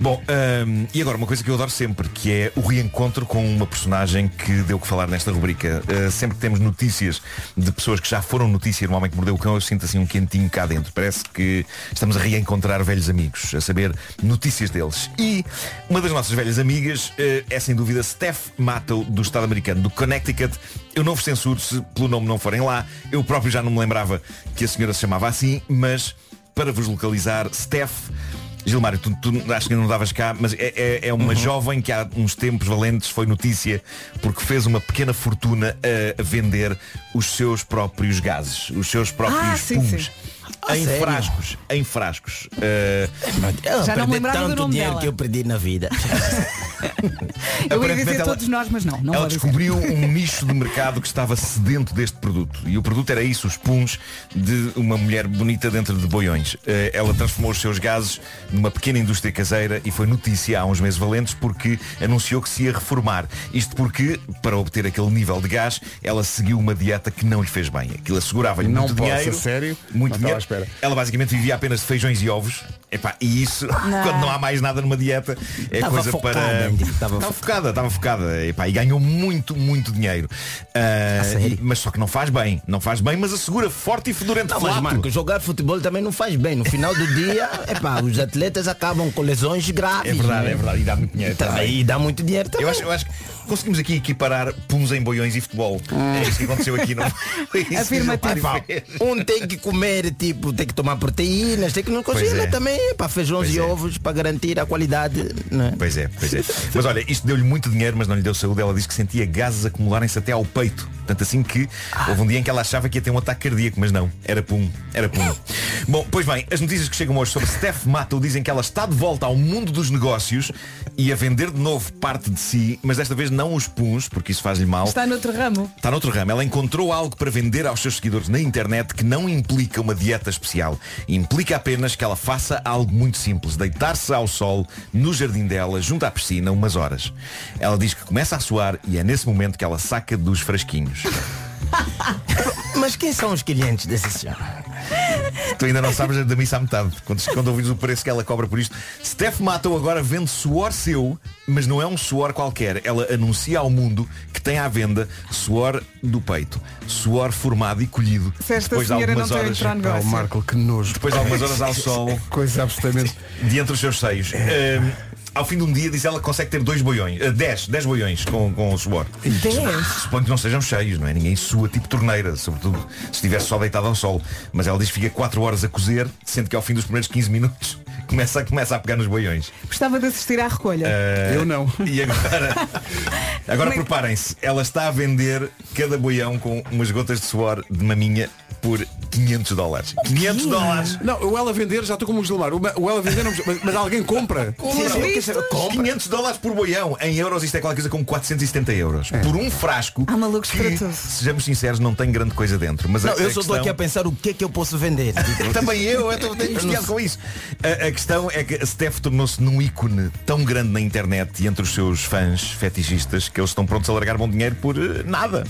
Bom, hum, e agora uma coisa que eu adoro sempre, que é o reencontro com uma personagem que deu que falar nesta rubrica. Uh, sempre que temos notícias de pessoas que já foram notícia no Homem que Mordeu o Cão, eu sinto assim um quentinho cá dentro. Parece que estamos a reencontrar velhos amigos, a saber notícias deles. E uma das nossas velhas amigas uh, é sem dúvida Steph Matto, do Estado americano, do Connecticut. Eu não vos censuro se pelo nome não forem lá. Eu próprio já não me lembrava que a senhora se chamava assim, mas para vos localizar, Steph Gilmário, tu, tu acho que não davas cá, mas é, é- é uma jovem que há uns tempos valentes foi notícia porque fez uma pequena fortuna a, a vender os seus próprios gases, os seus próprios Ah, sim, pumes. sim. Ah, em sério? frascos, em frascos. Uh, Já não me lembrava do tanto nome dinheiro dela. que eu perdi na vida. [LAUGHS] Eu ia dizer ela- todos nós, mas não. não ela vou dizer. descobriu um nicho de mercado que estava sedento deste produto. E o produto era isso, os puns de uma mulher bonita dentro de boiões. Eh, Ela transformou os seus gases numa pequena indústria caseira e foi notícia há uns meses valentes porque anunciou que se ia reformar. Isto porque, para obter aquele nível de gás, ela seguiu uma dieta que não lhe fez bem. Aquilo assegurava-lhe Não muito posso, dinheiro. sério? Muito Não dinheiro. Espera. Ela basicamente vivia apenas de feijões e ovos. Epá, e isso, [LAUGHS] quando não há mais nada numa dieta, é Estava coisa focada, para. estava focada, estava focada. Epá, e ganhou muito, muito dinheiro. Ah, e- mas só que não faz bem. Não faz bem, mas assegura forte e fedorento Não, mas. Marco, jogar futebol também não faz bem. No final do dia, [LAUGHS] epá, os atletas acabam com lesões graves. É verdade, né? é verdade. E dá muito dinheiro. Também, também. e dá muito dinheiro também. Eu acho, eu acho que conseguimos aqui equiparar puns em boiões e futebol. É isso que aconteceu aqui. Não [LAUGHS] Afirmativo. Um tem que comer, tipo, tem que tomar proteínas, tem que não Pois cozinhar é. também, para feijões Pois e é. ovos, para garantir a qualidade. Né? Pois é, pois é. [LAUGHS] Mas olha, isto deu-lhe muito dinheiro, mas não lhe deu saúde. Ela disse que sentia gases acumularem-se até ao peito. Tanto assim que houve um dia em que ela achava que ia ter um ataque cardíaco, mas não. Era pum, era pum. [LAUGHS] Bom, pois bem, as notícias que chegam hoje sobre Steph Matto dizem que ela está de volta ao mundo dos negócios e a vender de novo parte de si, mas desta vez não os puns, porque isso faz-lhe mal. Está noutro ramo. Está noutro ramo. Ela encontrou algo para vender aos seus seguidores na internet que não implica uma dieta especial. Implica apenas que ela faça algo muito simples. Deitar-se ao sol no jardim dela, junto à piscina, umas horas. Ela diz que começa a suar e é nesse momento que ela saca dos frasquinhos. [LAUGHS] Mas quem são os clientes desse senhor? Tu ainda não sabes da missa à metade. Quando, quando ouvires o preço que ela cobra por isto. Steph Matto agora vende suor seu, mas não é um suor qualquer. Ela anuncia ao mundo que tem à venda suor do peito. Suor formado e colhido. Se esta depois de senhora não algumas tem horas. entrar no o negócio. Marco, que nojo. Depois de algumas horas ao sol, [LAUGHS] Coisa absolutamente. de entre os seus seios. Ahm, ao fim de um dia, diz ela que consegue ter dois boiões. ah, dez, dez boiões com, com o suor. Dez? Suponho que não sejam cheios, não é? Ninguém sua tipo torneira, sobretudo se estiver só deitado ao sol. Mas ela diz que fica 4 horas a cozer, sendo que ao fim dos primeiros 15 minutos começa, começa a pegar nos boiões. Gostava de assistir à recolha. Ah, Eu não. [LAUGHS] E agora, agora que- preparem-se, ela está a vender cada boião com umas gotas de suor de maminha por 500 dólares. 500 dólares. Não, o ela vender, já estou como o Gilmar. O o ela vender, não, mas, mas alguém compra. Sim, sim, quer dizer, 500 dólares por boião. Em euros isto é qualquer coisa como 470 euros. É. Por um frasco. Há malucos para tudo. Sejamos sinceros, não tem grande coisa dentro. Mas a- Não, eu a só estou questão- aqui a pensar o que é que eu posso vender. [LAUGHS] Tipo, Também eu, eu estou [LAUGHS] tenho investigado com isso. A, a questão é que a Steph tornou-se num ícone tão grande na internet e entre os seus fãs fetichistas que eles estão prontos a largar bom dinheiro por eh, nada.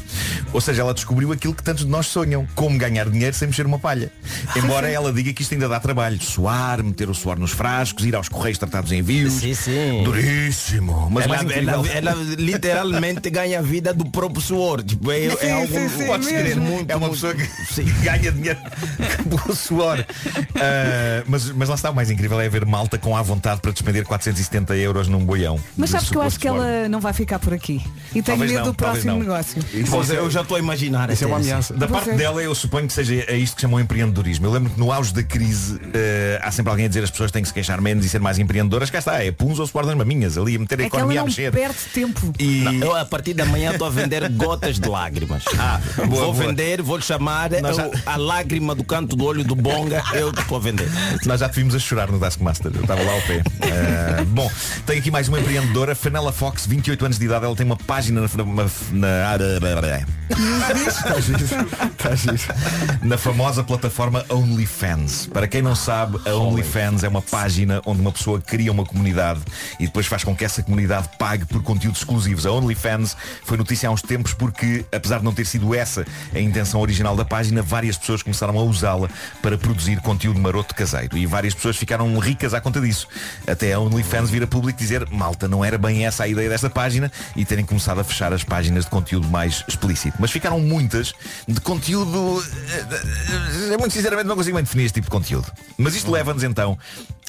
Ou seja, ela descobriu aquilo que tantos de nós sonham, como ganhar dinheiro sem mexer uma palha. Embora ela diga que isto ainda dá trabalho. Suar, meter o suor nos frascos, ir aos correios tratar dos envios. Sim, sim. Duríssimo. Mas ela, mais incrível... ela- ela literalmente ganha a vida do próprio suor. Tipo, é, é Sim, algo sim, sim, Podes crer, muito, é uma pessoa que [LAUGHS] ganha dinheiro [LAUGHS] com o suor. [LAUGHS] Ah, mas, mas lá está, o mais incrível é ver malta com à vontade para despender 470 euros num boião. Mas sabes que eu acho que ela não vai ficar por aqui. E tenho Talvez medo não, do próximo não. negócio. Pois é, eu já estou a imaginar. Isso é uma ameaça. Da Pois parte é. dela, eu suponho que seja é isto que chamam empreendedorismo. Eu lembro que no auge da crise eh, há sempre alguém a dizer as pessoas têm que se queixar menos e ser mais empreendedoras. Cá está, é puns ou suor das maminhas, ali a meter a É que ela economia a não mexer. perde tempo. E Não, eu a partir da manhã estou a vender [LAUGHS] gotas de lágrimas. Ah, boa, vou boa. vender, vou lhe chamar já- a lágrima do canto do olho do bonga, eu estou a vender. Nós já te vimos a chorar no Taskmaster, eu estava lá ao pé. Eh, [LAUGHS] bom, tenho aqui mais uma empreendedora, Fanela Fox, 28 anos de idade, ela tem uma página na, na, Está giro. Está giro. na famosa plataforma OnlyFans. Para quem não sabe, a OnlyFans é uma página onde uma pessoa cria uma comunidade e depois faz com que essa comunidade pague por conteúdos exclusivos. A OnlyFans foi notícia há uns tempos porque, apesar de não ter sido essa a intenção original da página, várias pessoas começaram a usá-la para produzir conteúdo maroto caseiro. E várias pessoas ficaram ricas à conta disso. Até a OnlyFans vir a público dizer, malta, não era bem essa a ideia desta página e terem começado a fechar as páginas de conteúdo mais explícito. Mas ficaram muitas de conteúdo. eh, eh, Muito sinceramente não consigo bem definir este tipo de conteúdo. Mas isto leva-nos então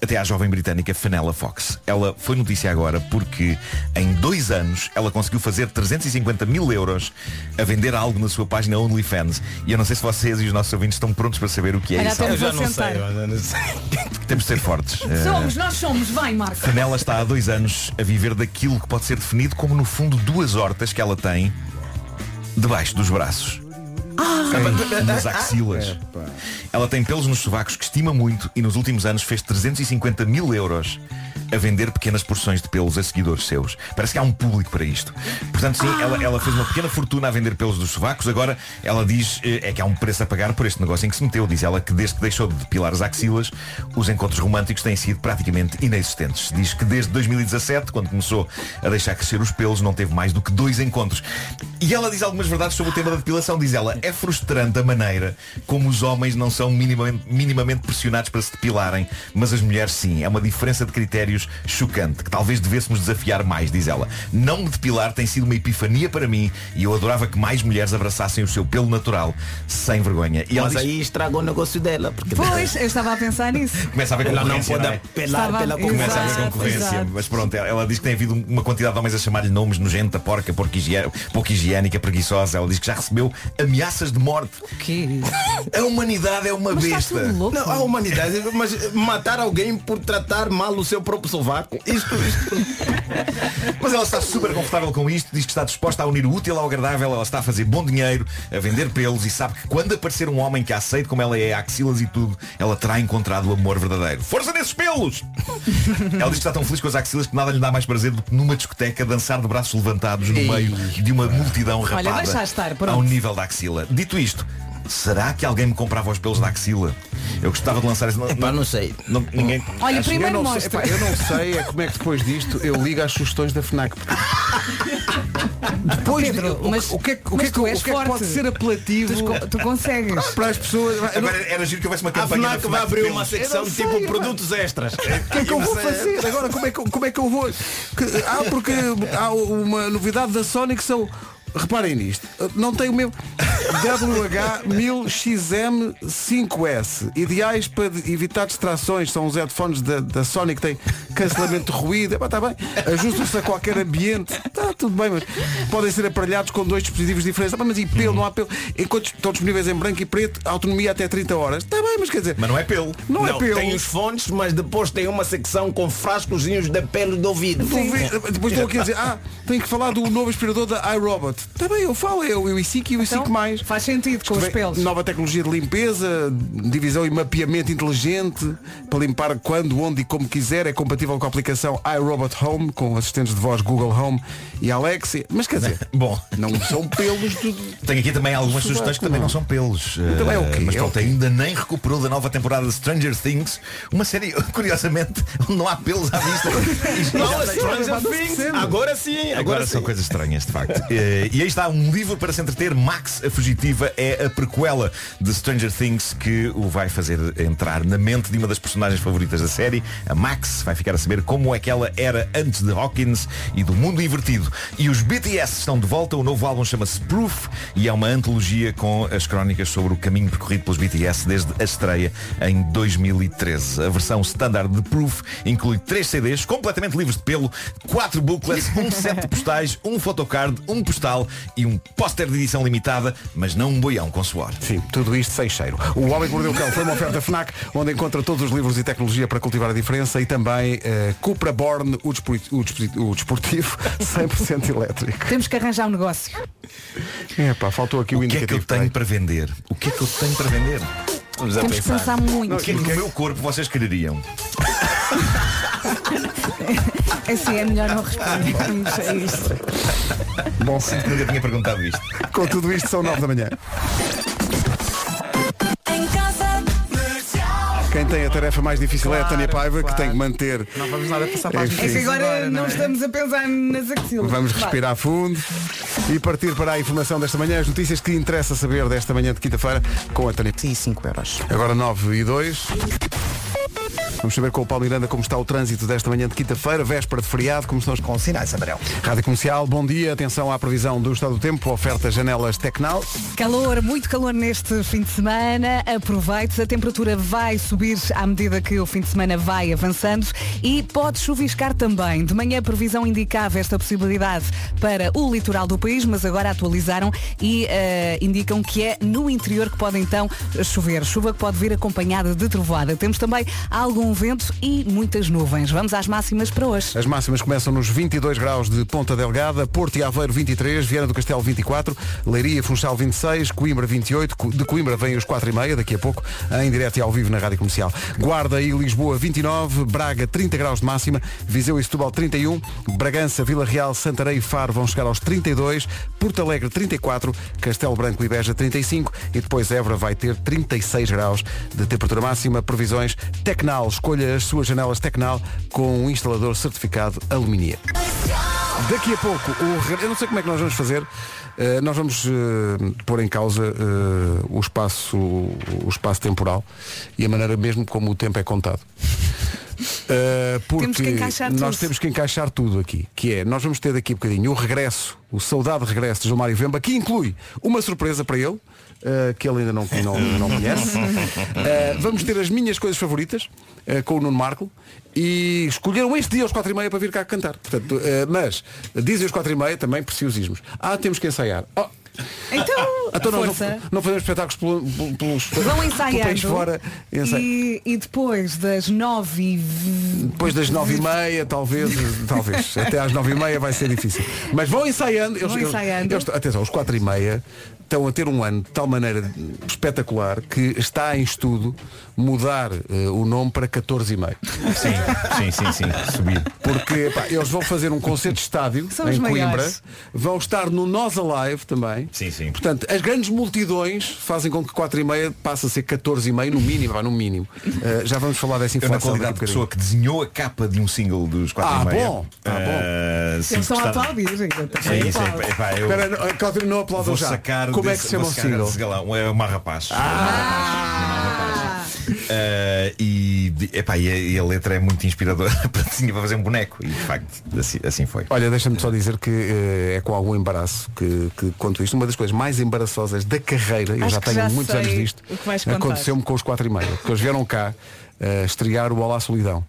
até à jovem britânica Fanella Fox. Ela foi notícia agora porque em dois anos ela conseguiu fazer 350 mil euros a vender algo na sua página OnlyFans. E eu não sei se vocês e os nossos ouvintes estão prontos para saber o que é Olha, isso. Eu já não sei, eu já não sei. Temos de ser fortes. [LAUGHS] Eh, Somos, nós somos, vai Marco. Fanella está há dois anos a viver daquilo que pode ser definido como no fundo duas hortas que ela tem debaixo dos braços. Ei, nas axilas. Ela tem pelos nos sovacos que estima muito e nos últimos anos fez 350 mil euros a vender pequenas porções de pelos a seguidores seus. Parece que há um público para isto. Portanto, sim, ela, ela fez uma pequena fortuna a vender pelos dos sovacos. Agora, ela diz eh, é que há um preço a pagar por este negócio em que se meteu. Diz ela que desde que deixou de depilar as axilas, os encontros românticos têm sido praticamente inexistentes. Diz que desde 2017, quando começou a deixar crescer os pelos, não teve mais do que dois encontros. E ela diz algumas verdades sobre o tema da depilação. Diz ela, é frustrante a maneira como os homens não são minimamente, minimamente pressionados para se depilarem, mas as mulheres sim. É uma diferença de critérios chocante, que talvez devêssemos desafiar mais, diz ela. Não me depilar tem sido uma epifania para mim e eu adorava que mais mulheres abraçassem o seu pelo natural, sem vergonha. E ela Mas diz- aí estraga o negócio dela. Porque Pois, eu estava a pensar nisso. começa a haver ela não concorrência, pode não é? apelar pela Começa a. Exato, concorrência, exato. mas pronto, ela diz que tem havido uma quantidade de homens a chamar-lhe nomes nojenta, porca, pouco higiênica, preguiçosa. Ela diz que já recebeu ameaças de morte. Que? A humanidade é uma Mas está besta. Não, a humanidade, mas matar alguém por tratar mal o seu próprio sovaco, isto, isto Mas ela está super confortável com isto, diz que está disposta a unir o útil ao agradável, ela está a fazer bom dinheiro, a vender pelos e sabe que quando aparecer um homem que a aceite como ela é, axilas e tudo, ela terá encontrado o amor verdadeiro. Força nesses pelos! ela diz que está tão feliz com as axilas que nada lhe dá mais prazer do que numa discoteca dançar de braços levantados no meio de uma multidão Olha, rapada deixa estar, pronto. ao nível da axila. Dito isto, será que alguém me comprava os pelos da axila? Eu gostava de lançar esse... Epá, não sei. não- ninguém... Olha, Acho- primeiro eu, não mostra. sei, epá, eu não sei é como é que depois disto eu ligo às sugestões da FNAC. Depois de- Pedro, o, mas- o que é, que- o que é que, tu o que é que pode ser apelativo Tu, tu consegues. para as pessoas? Não- Agora era giro que houvesse uma A campanha da FNAC vai de abrir uma secção não tipo sei, pá. produtos extras. O que é que eu vou fazer? Agora como é que, eu- como é que eu vou? Que- ah, porque há uma novidade da Sony que são. Reparem nisto, não tem o mesmo WH1000XM5S Ideais para evitar distrações. São os headphones da, da Sony que têm cancelamento de ruído. Epá, tá bem. Ajustam-se a qualquer ambiente. Está tudo bem, mas podem ser aparelhados com dois dispositivos diferentes. Epá, Mas e pelo, não há pelo. Enquanto estão disponíveis em branco e preto Autonomia até 30 horas. Está bem, mas quer dizer Mas não é pelo. Não, é Não, pelo. tem os fones, mas depois tem uma secção com frascozinhos de pelos de ouvido. Ver- Depois estou aqui a dizer, ah, tenho que falar do novo aspirador da iRobot. Está bem, eu falo, eu, eu e SIC e o Então, SIC mais. Faz sentido com os pelos. Nova tecnologia de limpeza, divisão e mapeamento inteligente para limpar quando, onde e como quiser. É compatível com a aplicação iRobot Home, com assistentes de voz Google Home e Alexa. Mas quer dizer, [LAUGHS] Bom, não são pelos do... tenho aqui também algumas Sovaco, sugestões que também não. não são pelos. Então é o Eh, quê? Mas É o pronto, quê? ainda nem recuperou da nova temporada de Stranger Things, uma série, [LAUGHS] curiosamente, onde não há pelos à vista. [LAUGHS] Isto já tem- Agora sim, Agora, agora, são sim. coisas estranhas, de facto. Eh, e aí está um livro para se entreter. Max, a Fugitiva, é a prequela de Stranger Things que o vai fazer entrar na mente de uma das personagens favoritas da série. A Max vai ficar a saber como é que ela era antes de Hawkins e do mundo invertido. E os BTS estão de volta. O novo álbum chama-se Proof e é uma antologia com as crónicas sobre o caminho percorrido pelos BTS desde a estreia em 2013. A versão standard de Proof inclui três CDs completamente livres de pelo, quatro booklets, um set de postais, um photocard, um postal e um póster de edição limitada, mas não um boião com suor. Sim, tudo isto sem cheiro. O Homem que Mordeu o Cão foi uma oferta FNAC, onde encontra todos os livros e tecnologia para cultivar a diferença e também eh, Cupra Born, o, despor- o despor- o desportivo [LAUGHS] 100% elétrico. Temos que arranjar um negócio. É pá, faltou aqui o, O que é que eu indicativo. tenho para vender? O que é que eu tenho para vender? Vamos a Temos que pensar. pensar muito. O que que no meu corpo vocês quereriam? [LAUGHS] Assim é melhor não respondermos a isto. Bom, Nunca tinha perguntado isto. com tudo isto são 9 da manhã. Em casa, Quem tem a tarefa mais difícil é a Claro, Tânia Paiva, que claro. tem que manter. Não vamos nada passar para as Enfim. É que agora não, é? estamos a pensar nas axilas. Vamos Vai. respirar fundo e partir para a informação desta manhã, as notícias que interessa saber desta manhã de quinta-feira com a Tânia. Sim, 5 euros. Agora 9 e 2. Vamos saber com o Paulo Miranda como está o trânsito desta manhã de quinta-feira, véspera de feriado, como estão os Com sinais amarelos. Rádio Comercial, bom dia, atenção à previsão do estado do tempo, oferta janelas Tecnal. Calor, muito calor neste fim de semana. Aproveite, a temperatura vai subir à medida que o fim de semana vai avançando e pode chuviscar também. De manhã a previsão indicava esta possibilidade para o litoral do país, mas agora atualizaram e eh, indicam que é no interior que pode então chover. Chuva que pode vir acompanhada de trovoada. Temos também algum vento e muitas nuvens. Vamos às máximas para hoje. As máximas começam nos 22 graus de Ponta Delgada, Porto e Aveiro 23, Viana do Castelo 24, Leiria e Funchal 26, Coimbra 28, Co- de Coimbra vem os 4 e meia, daqui a pouco, em direto e ao vivo na Rádio Comercial. Guarda e Lisboa 29, Braga 30 graus de máxima, Viseu e Setúbal 31, Bragança, Vila Real, Santarém e Faro vão chegar aos 32, Porto Alegre 34, Castelo Branco e Beja 35 e depois Évora vai ter 36 graus de temperatura máxima. Previsões Tecnal, escolha as suas janelas Tecnal com um instalador certificado Aluminier. Daqui a pouco, o eu não sei como é que nós vamos fazer. eh, nós vamos eh, pôr em causa eh, o espaço o espaço temporal e a maneira mesmo como o tempo é contado. Porque Temos nós tudo. temos que encaixar tudo aqui, que é, nós vamos ter daqui a bocadinho o regresso, o saudado regresso de João Mário Vemba, que inclui uma surpresa para ele, eh, que ele ainda não, não, não conhece. [LAUGHS] Eh, vamos ter as minhas coisas favoritas eh, com o Nuno Marco e escolheram este dia aos 4 e meia para vir cá cantar. Portanto, mas dizem os 4 e meia também preciosismos. Ah, temos que ensaiar. Oh, Então, então nós força. não, não fazemos espetáculos pelo, pelo, pelos Vão ensaiando fora. Ensai- e, e depois das nove e Depois das nove e meia, talvez, talvez. Até às nove e meia vai ser difícil. Mas vão ensaiando. Vão ensaiando. eles- atenção, os quatro e meia estão a ter um ano de tal maneira espetacular que está em estudo mudar eh, o nome para 14 e meio. Sim, sim, sim, sim. Subir. Porque pá, eles vão fazer um concerto de estádio São em Coimbra, maiores. vão estar no Nós Alive também. Sim, sim. Portanto, as grandes multidões fazem com que 4 e meia passe a ser 14 e meio no mínimo, vá, no mínimo. Eh, já vamos falar dessa Eu, na informação. qualidade de pessoa que desenhou a capa de um single dos 4 Ah, e meia. bom. Ah, bom. eh, Eles sinto estão a está- aplaudir, gente. É isso, é, epá, eu Espera, não, Cláudio, não aplaudam já. Como é desse- que se chama o single? desse galão. É uma rapaz. Eh, e, epá, e, a, e a letra é muito inspiradora [LAUGHS] para, para fazer um boneco e de facto assim, assim foi. Olha, deixa-me só dizer que eh, é com algum embaraço que, que conto isto. Uma das coisas mais embaraçosas da carreira, eu Acho já que tenho já muitos sei anos disto, o que vais contar. aconteceu-me com os 4 e meia. Porque eles vieram cá eh, estrear o Olá Solidão.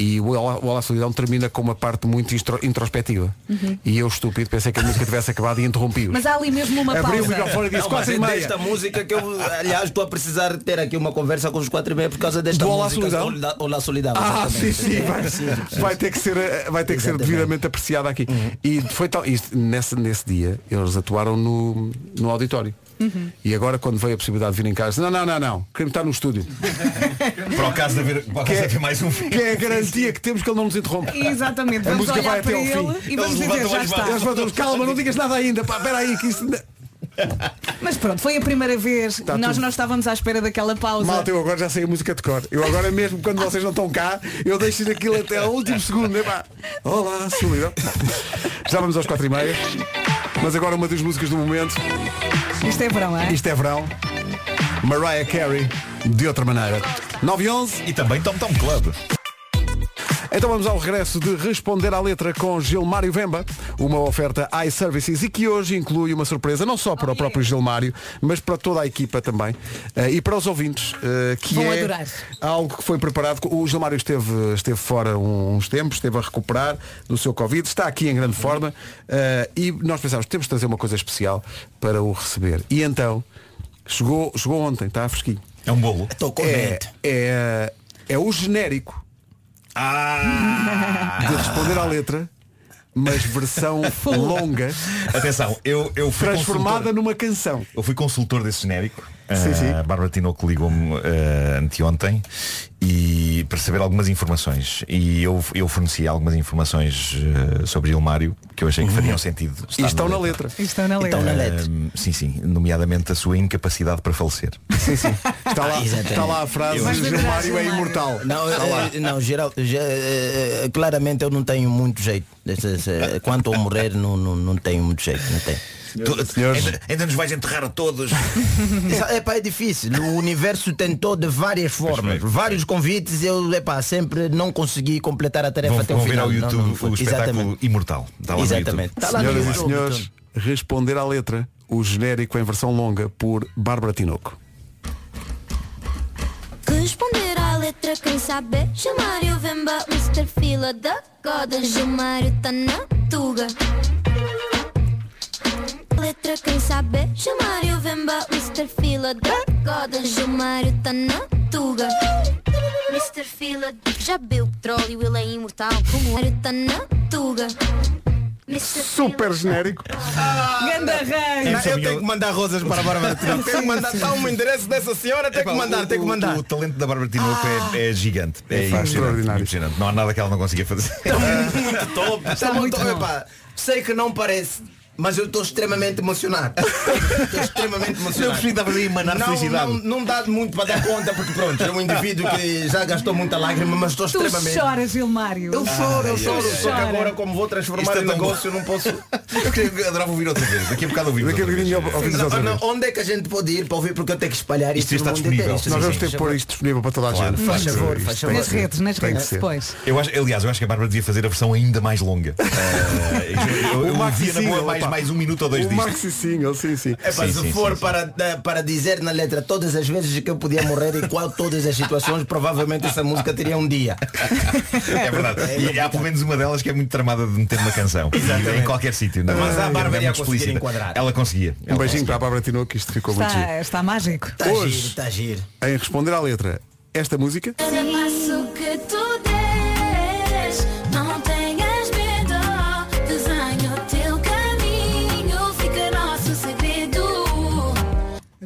E o Olá, o Olá Solidão termina com uma parte muito intro- introspectiva. Uhum. E eu, estúpido, pensei que a música tivesse acabado e interrompi-os. Mas há ali mesmo uma Abriu o pausa. microfone e disse Não, mas quatro e é meia. desta música que eu, aliás, estou a precisar ter aqui uma conversa com os quatro e meia por causa desta Do Olá música. Solidão? Olá, Olá Solidão. Ah, sim, sim, vai, Preciso, preciso. vai ter que ser, vai ter que ser devidamente apreciada aqui. E foi tal, isto, nesse, nesse dia eles atuaram no, no auditório. Uhum. E agora quando veio a possibilidade de vir em casa, não, não, não, não, queremos estar no estúdio. [LAUGHS] Para o caso de haver, para o caso de haver mais um filme. Que é a garantia que temos que ele não nos interrompa. Exatamente, A vamos música olhar vai até para ao ele fim. e vamos Eles dizer, levantam já as está. Eles levantam calma, não digas nada ainda, pá, espera aí que isso. Mas pronto, foi a primeira vez. Está Nós tudo- não estávamos à espera daquela pausa. Malta, eu agora já sei a música de cor. Eu agora mesmo, quando vocês não estão cá, eu deixo aquilo até ao último segundo. Epá. Olá, solidão. Já vamos aos quatro e meia. Mas agora uma das músicas do momento. Isto é verão, é? Isto é verão. Mariah Carey, de outra maneira. 9 e 11. E também Tom Tom Club. Então vamos ao regresso de Responder à Letra com Gilmário Vemba, uma oferta iServices e que hoje inclui uma surpresa não só para o próprio Gilmário, mas para toda a equipa também eh, e para os ouvintes, eh, que Vão é adorar. algo que foi preparado. O Gilmário esteve, esteve fora uns tempos, esteve a recuperar do seu Covid, está aqui em grande forma eh, e nós pensámos, temos de trazer uma coisa especial para o receber. E então, chegou, chegou ontem, está fresquinho. É um bolo. Estou É, corrente. é, é o genérico Ah! de responder à letra, mas versão [LAUGHS] longa, Atenção, eu, eu fui transformada consultor- numa canção. Eu fui consultor desse genérico. Sim, sim. A Bárbara Tinoco ligou-me eh, anteontem e para saber algumas informações. E eu, eu forneci algumas informações eh, sobre Gilmário que eu achei que fariam sentido. E estão na letra. Estão na letra. Então na letra. Ahm, sim, sim, nomeadamente a sua incapacidade para falecer. Sim, sim. Está lá, [LAUGHS] está lá a frase Gilmário é imortal. Não, Está lá. eh, não geral, já, claramente eu não tenho muito jeito. Quanto ao morrer, não, não, não tenho muito jeito. Não tenho. Tu- senhores. ainda, ainda nos vais enterrar a todos. [LAUGHS] Epá, é difícil. O universo tentou de várias formas. bem. Vários convites. Eu epá, sempre não consegui completar a tarefa Vão, até o vão ver final. ao Não, YouTube não foi. o espetáculo Exatamente. Imortal. Está lá no Exatamente. YouTube. Está lá Senhoras e senhores, responder à letra, o genérico em versão longa por Bárbara Tinoco. Responder à letra, quem sabe? Gilmário Vemba, Mr. Fila da Goda. Gilmário tá na tuga. Letra, quem sabe? Gilmário Vemba, Mr. Fila da Goda. Gilmário tá na tuga. Mr. Fila já bebeu petróleo, ele é imortal. Como Mário tá na tuga. Mr. Super genérico. Ganda rei. Não, eu tenho que mandar rosas para a Bárbara Tinoco. Tenho que mandar. Está um endereço dessa senhora, tenho que mandar, o, tenho que o- mandar. O, talento da Bárbara Tinoco é, é gigante. É, impressionante, extraordinário. impressionante. Não há nada que ela não consiga fazer. muito top. Está muito muito epá, Sei que não parece, mas eu estou extremamente emocionado. [LAUGHS] Estou extremamente emocionado. Eu percebi que estava a emanar não, felicidade. Não, não dá muito para dar conta, porque pronto, é um indivíduo que já gastou muita lágrima, mas estou Tu extremamente. choras, Gilmário. Eu choro, eu choro, só que agora como vou transformar Isto é em tão negócio, eu não posso. [LAUGHS] Eu queria- eu adorava ouvir outra vez. Daqui a bocado ouvimos. Daqui a bocadinho ouvimos outra Não, vez. onde é que a gente pode ir para ouvir? Porque eu tenho que espalhar Isto isto, está disponível. inteiro. Isto- Nós sim, vamos ter que sim, pôr isto disponível para toda a Claro. gente. Faz favor, faz favor. Nas redes, nas redes, depois. Eu acho, aliás, eu acho que a Bárbara devia fazer a versão ainda mais longa. [LAUGHS] Eh, eu eu O mais, um minuto ou dois O disto. maxi single, sim, sim. É Sim, se sim, for sim, sim. Para, para dizer na letra todas as vezes que eu podia morrer e qual todas as situações, provavelmente essa música teria um dia. É verdade. E há pelo menos uma delas que é muito tramada de meter uma canção. Em qualquer sítio. não é? Mas a É Bárbara ia muito enquadrar. Ela conseguia. Um Ela beijinho para conseguia. a Bárbara Tinoco, que isto ficou muito giro. Está, está mágico. Está Hoje. giro, está giro. Em responder à letra, esta música Cada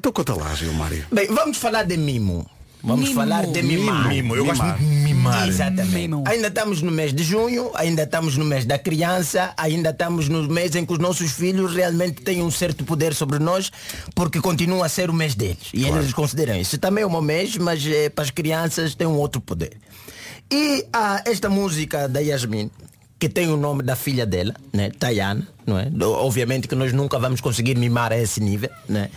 Então conta lá, Gilmário. Bem, vamos falar de mimo. Vamos Mimo. falar de mimar. Mimo. Eu gosto Mimar. muito de mimar. Exatamente. Mimo. Ainda estamos no mês de junho, ainda estamos no mês da criança, ainda estamos no mês em que os nossos filhos realmente têm um certo poder sobre nós, porque continua a ser o mês deles. E eles consideram isso. Também é o meu mês, mas eh, para as crianças tem um outro poder. E há esta música da Yasmin, que tem o nome da filha dela, né? Tayana, não é? Obviamente que nós nunca vamos conseguir mimar a esse nível, né?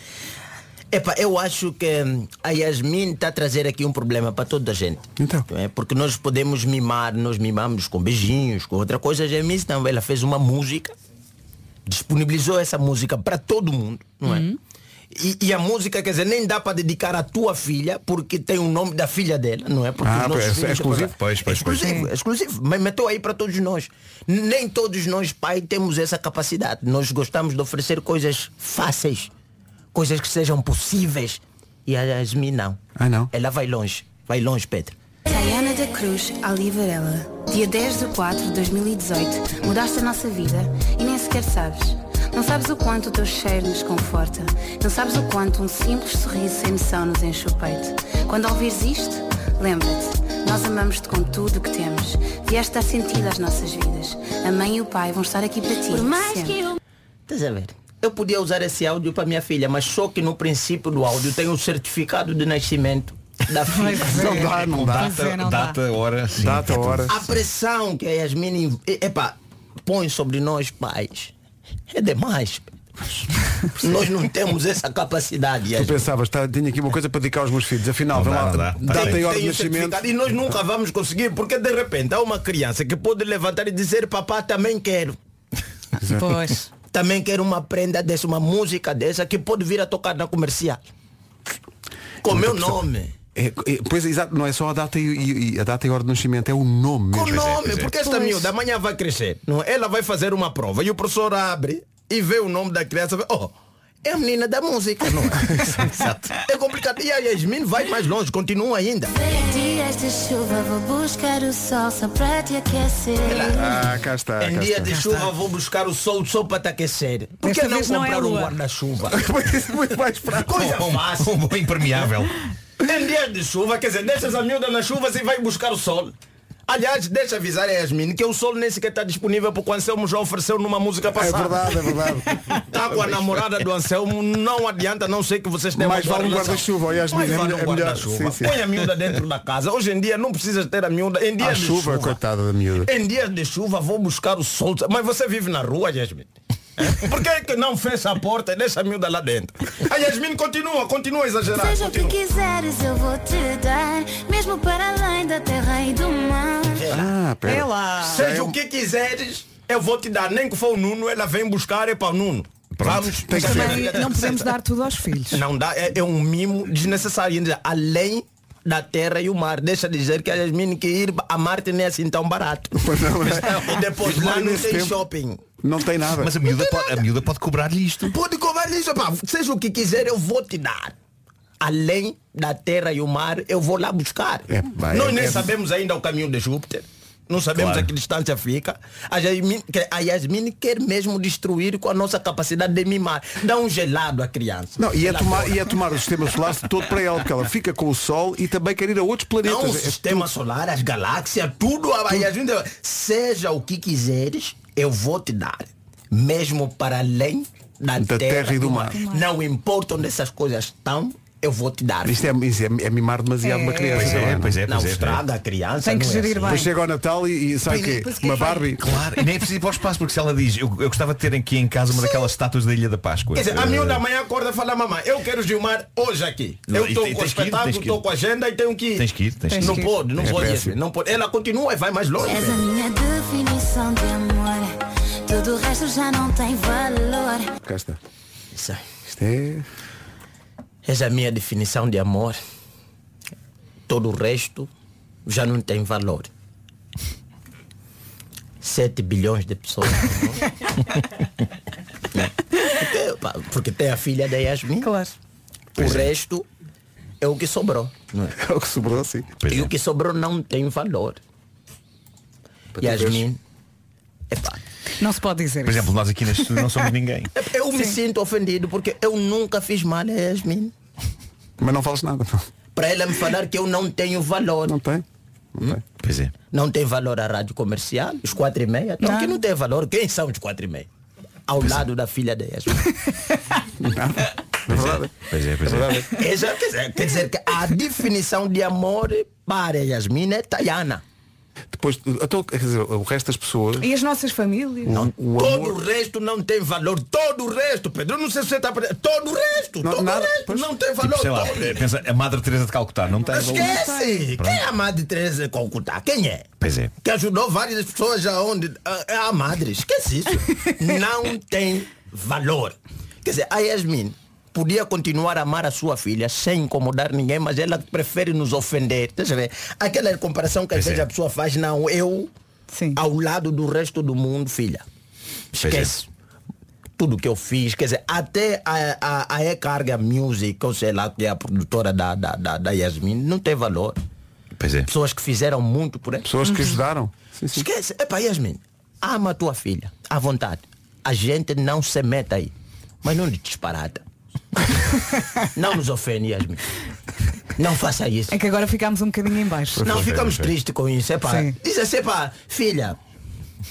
Epa, eu acho que hum, a Yasmin está a trazer aqui um problema para toda a gente. Então. É? Porque nós podemos mimar, nós mimamos com beijinhos, com outra coisa. A Yasmin não, ela fez uma música, disponibilizou essa música para todo mundo, não é? E, e a música, quer dizer, nem dá para dedicar à tua filha porque tem o nome da filha dela, não é? Porque Ah, é- é exclusivo? Pois, pois, pois. exclusivo, exclusivo. Mas meteu aí para todos nós. Nem todos nós, pai, temos essa capacidade. Nós gostamos de oferecer coisas fáceis, coisas que sejam possíveis. E a Yasmin não. Ah, não? Ela vai longe. Vai longe, Pedro. Tayana da Cruz Ali Varela. Dia 10 de 4 de 2018. Mudaste a nossa vida e nem sequer sabes. Não sabes o quanto o teu cheiro nos conforta. Não sabes o quanto um simples sorriso sem noção nos enche o peito. Quando ouvires isto, lembra-te. Nós amamos-te com tudo o que temos. Vieste dar sentido às nossas vidas. A mãe e o pai vão estar aqui para ti. Por mais sempre. que eu Estás a ver? Eu podia usar esse áudio para minha filha, mas só que no princípio do áudio tem o certificado de nascimento da [LAUGHS] filha. Não dá, não dá. Pois é, não dá. Data, hora, sim. Data, hora. A pressão que a Yasmin epa, põe sobre nós pais é demais. nós não temos essa capacidade. Tu pensavas, tá, tinha aqui uma coisa para dedicar aos meus filhos. Afinal, Não dá, lá, dá. data Tem- e hora de nascimento. E nós nunca vamos conseguir, porque de repente há uma criança que pode levantar e dizer, papá, também quero. Pois. Também quero uma prenda dessa, uma música dessa que pode vir a tocar na comercial. Com meu nome. É, é, pois exato, não é só a data e, e- e a data e hora de nascimento, é o nome Com mesmo. nome, é. porque esta Pois. miúda amanhã vai crescer. Não? é? Ela vai fazer uma prova e o professor abre e vê o nome da criança. vê, Oh, é a menina da música, não é? [LAUGHS] Exato. É complicado. E a Yasmin vai mais longe, continua ainda. dias de chuva vou buscar o sol só para te aquecer. Ah, cá está. em cá dia está. de chuva vou buscar o sol só para te aquecer. Por que não vez não é comprar um guarda-chuva? [LAUGHS] Muito mais prático. Coisa fácil. Um bom impermeável. Em dias de chuva, quer dizer, deixas a miúda na chuva e vai buscar o sol. Aliás, deixa avisar a Yasmin que o sol nem sequer está disponível porque o Anselmo já ofereceu numa música É passada. verdade, é verdade. Está [LAUGHS] com a namorada do Anselmo, não adianta, não sei que vocês têm Mais uma vale um guarda-chuva, Yasmin, Mais é vale um é guarda-chuva. Põe a miúda dentro da casa. Hoje em dia não precisas ter a miúda. Em dias A de chuva, chuva, coitada da miúda. em dias de chuva vou buscar o sol. Mas você vive na rua, Yasmin? [LAUGHS] Por que, que não fecha a porta e deixa a miúda lá dentro? A Yasmin continua, continua a exagerar. Seja o que quiseres, eu vou te dar, mesmo para além da terra e do mar. Ah, É pera. lá. Seja o que quiseres, eu vou te dar. Nem que for o Nuno, ela vem buscar, é para o Nuno. Vamos, Tem que ser. não podemos dar tudo aos filhos. Não dá, é, é um mimo desnecessário. Além da terra e o mar. Deixa de dizer que a Yasmin que ir a Marte não é assim tão barato. [LAUGHS] Pois não. [LAUGHS] E depois lá não tem tempo. shopping. Não tem nada. Mas a miúda pode, a miúda pode cobrar-lhe isto. Pode cobrar isso, pá. Seja o que quiser, eu vou te dar. Além da terra e o mar, eu vou lá buscar. É, vai, Nós é- nem é- sabemos ainda o caminho de Júpiter. Não sabemos Claro. a que distância fica. A Yasmin, a Yasmin quer mesmo destruir com a nossa capacidade de mimar. Dá um gelado à criança. Não, e é, tomar, é tomar o sistema solar todo para ela, porque ela fica com o Sol e também quer ir a outros planetas. Não, o É sistema solar, as galáxias, tudo. A Yasmin, seja o que quiseres, eu vou te dar. Mesmo para além da, Da terra e do mar. Não importa onde essas coisas estão, eu vou te dar. Isto é, isso é, é mimar demasiado uma criança. Pois não é, é? pois é, Não pois é. estraga a criança. Tem que não é gerir assim. bem. Depois chega ao Natal e, e sabe o quê? Depois que Uma é. Barbie. Claro, e nem é preciso ir para o espaço, porque se ela diz, eu, eu gostava de ter aqui em casa uma daquelas estátuas da Ilha da Páscoa. Quer dizer, a Eh, miúda amanhã acorda e fala, mamãe, eu quero Gilmar hoje aqui. Não, Eu estou com o espetáculo, estou com a agenda e tenho que ir. Tens que ir, tens que ir. Não que ir. pode, não É pode, não pode. Ela continua e vai mais longe. És a minha definição de amor. Tudo o resto já não tem valor. Cá está. Isso. Isto é. Essa é a minha definição de amor. Todo o resto já não tem valor. 7 bilhões de pessoas. Porque, porque tem a filha da Yasmin. Claro. O resto é o que sobrou. não é? É o que sobrou, sim. Pois E é. o que sobrou não tem valor. Tu Yasmin. Epá, Não se pode dizer Por isso. exemplo, nós aqui neste estúdio não somos ninguém. [LAUGHS] eu me sinto ofendido porque eu nunca fiz mal a Yasmin. Mas não falas nada. Para ela me falar que eu não tenho valor. Não tem. Não tem. Pois é. Não tem valor a rádio comercial, os quatro e meia. Então, Não. que não tem valor. Quem são os quatro e meia? Ao lado da filha de Yasmin. [LAUGHS] É. Pois é, pois é. Essa, quer, dizer, quer dizer que a definição de amor para Yasmin é Tayana. Depois, então, quer dizer, o resto das pessoas. E as nossas famílias? O todo amor. o resto não tem valor. Todo o resto, Pedro. Eu não sei se você está... Todo o resto. Não, todo nada, o resto pois. não tem valor. Tipo, sei lá, todo. pensa, a Madre Teresa de Calcutá não tem valor. Esquece! Quem é a Madre Teresa de Calcutá? Quem é? Pois é. Que ajudou várias pessoas aonde? A, é a madre. Esquece isso. [LAUGHS] Não tem valor. Quer dizer, a Yasmin podia continuar a amar a sua filha sem incomodar ninguém, mas ela prefere nos ofender. Estás a ver? Aquela comparação que às vezes é. a pessoa faz, não, eu ao lado do resto do mundo, filha. É. Esquece. Tudo que eu fiz, quer dizer, até a, a, a E-Carga Music, ou sei lá, que é a produtora da, da, da, da Yasmin, não tem valor. Pois é. Pessoas que fizeram muito por ela. Pessoas que ajudaram. Esquece. Epá, Yasmin, ama a tua filha, à vontade. A gente não se mete aí. Mas não lhe disparata. Não nos ofende, Yasmin. Não faça isso. É que agora ficámos um bocadinho em baixo. Não, ficamos tristes com isso. Epá. Sim. Diz assim, epá, filha,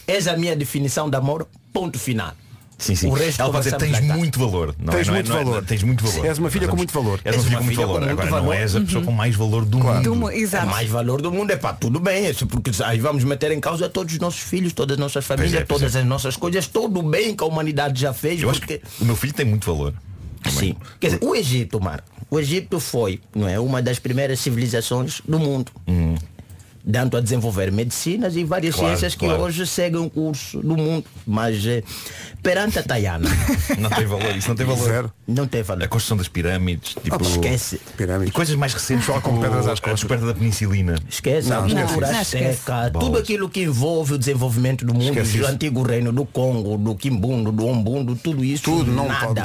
és a minha definição de amor, ponto final. Sim, sim. O resto Ela vai dizer, tens muito valor. Não Tens é, não é- muito não é- valor. tens muito valor. És uma filha com muito valor. És uma filha com muito valor. muito Agora não és a pessoa com mais valor do mundo. Do mu- exato. É mais valor do mundo, é pá, tudo bem, isso porque aí vamos meter em causa todos os nossos filhos, todas as nossas famílias, é, todas é. as nossas coisas, todo o bem que a humanidade já fez. Eu acho porque... que o meu filho tem muito valor. Sim. Quer dizer, o Egito, Marco, o Egito foi não é, uma das primeiras civilizações do mundo. Dando a desenvolver medicinas e várias Claro, ciências que claro. hoje seguem o curso do mundo. Mas eh, perante a Tayana, [LAUGHS] Não tem valor. Isso não tem valor. Zero. não tem valor. A construção das pirâmides, tipo. esquece. E Pirâmides. coisas mais recentes, só com pedras às a descoberta da penicilina. Esquece, Não, a esquece cultura esquece. seca, tudo aquilo que envolve o desenvolvimento do mundo, Esquece do isso. antigo reino do Congo, do Quimbundo, do Ombundo, tudo isso. Tudo não nada.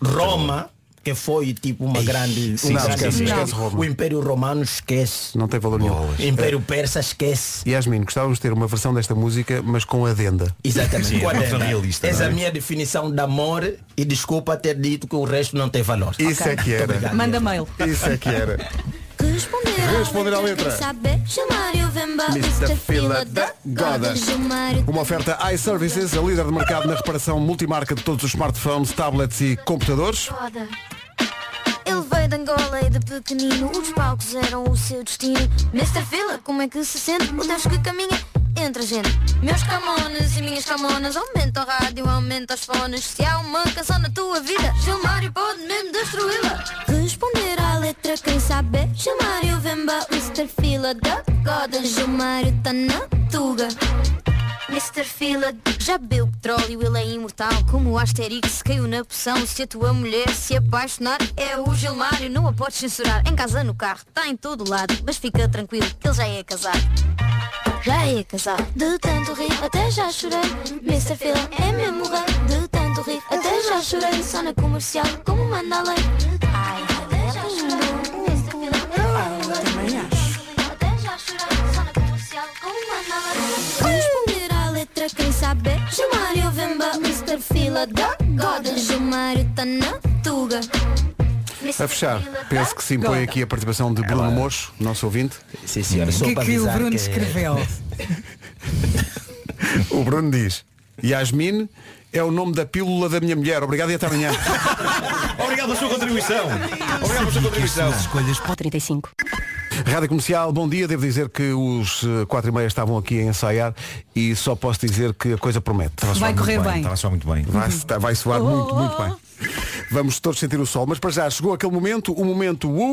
Roma, que foi tipo uma grande. sim, um sim, grande esquece Roma. O Império Romano esquece. Não tem valor nenhum. Bolas. Império Persa esquece. Yasmin, gostávamos de ter uma versão desta música, mas com adenda. Exatamente. Sim, é uma é? versão realista, Essa não é é? a minha definição de amor e desculpa ter dito que o resto não tem valor. Isso é que era. Manda mail. Isso é que era. Responder, Responder à letra. Quem sabe chamar e o Vemba Mr. Fila da Goda. Uma oferta iServices, a líder de mercado na reparação multimarca de todos os smartphones, tablets e computadores. Ele veio de Angola e de pequenino Os palcos eram o seu destino Mr. Fila, como é que se sente? O Deus que caminha entre a gente. Meus camonas e minhas camonas Aumenta o rádio, aumenta os fones. Se há uma canção na tua vida Gilmário pode mesmo destruí-la. Responder à letra quem sabe? Gilmário Vemba, Mr. Fila da Goda. Gilmário tá na tuga. Mr. Fila já bebeu petróleo, ele é imortal. Como o Asterix caiu na poção. Se a tua mulher se apaixonar É o Gilmário, não a podes censurar. Em casa, no carro, está em todo lado. Mas fica tranquilo, que ele já é casado Já é casado De tanto rir, até já chorei Mr. Fila é mesmo rei De tanto rir, até já chorei Só na comercial, como manda a lei Ai, até já chorei. Fila Também acho Até já chorei, só na comercial, como manda a lei Responder à letra quem sabe Gilmário Vemba, Mr. Fila da Goda Gilmário tá na tuga A fechar, penso que se impõe aqui a participação de Bruno Mocho, nosso ouvinte. Sim, senhora, O só que é para que o Bruno que- escreveu? [LAUGHS] O Bruno diz, Yasmin é o nome da pílula da minha mulher. Obrigado e até amanhã. [LAUGHS] Obrigado pela sua contribuição. Obrigado pela sua contribuição. Escolhas 35. Rádio Comercial, bom dia. Devo dizer que os eh, quatro e meia estavam aqui a ensaiar e só posso dizer que a coisa promete. Estava a soar Vai muito correr bem. Estava a soar muito bem. Vai, vai soar muito, muito bem. Vamos todos sentir o sol, mas para já chegou aquele momento, o momento uh,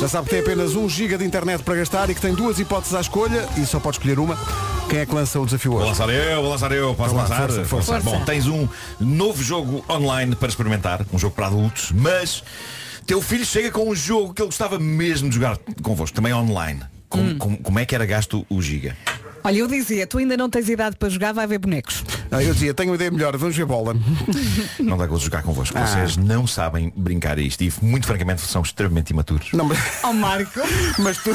Já sabe que tem apenas 1 giga de internet para gastar e que tem duas hipóteses à escolha e só pode escolher uma. Quem é que lança o desafio Vou hoje? lançar eu, vou lançar eu, posso Então lançar? força, força. Força. Bom, tens um novo jogo online para experimentar, um jogo para adultos, mas teu filho chega com um jogo que ele gostava mesmo de jogar convosco, também online. Como, Hum. como- como é que era gasto o giga? Olha, eu dizia, tu ainda não tens idade para jogar, vai ver bonecos. Ah, eu dizia, tenho uma ideia melhor, vamos ver bola. Não dá gosto de jogar convosco. Ah. Vocês não sabem brincar a isto e muito francamente são extremamente imaturos. Não, mas, Ó Marco. mas tu,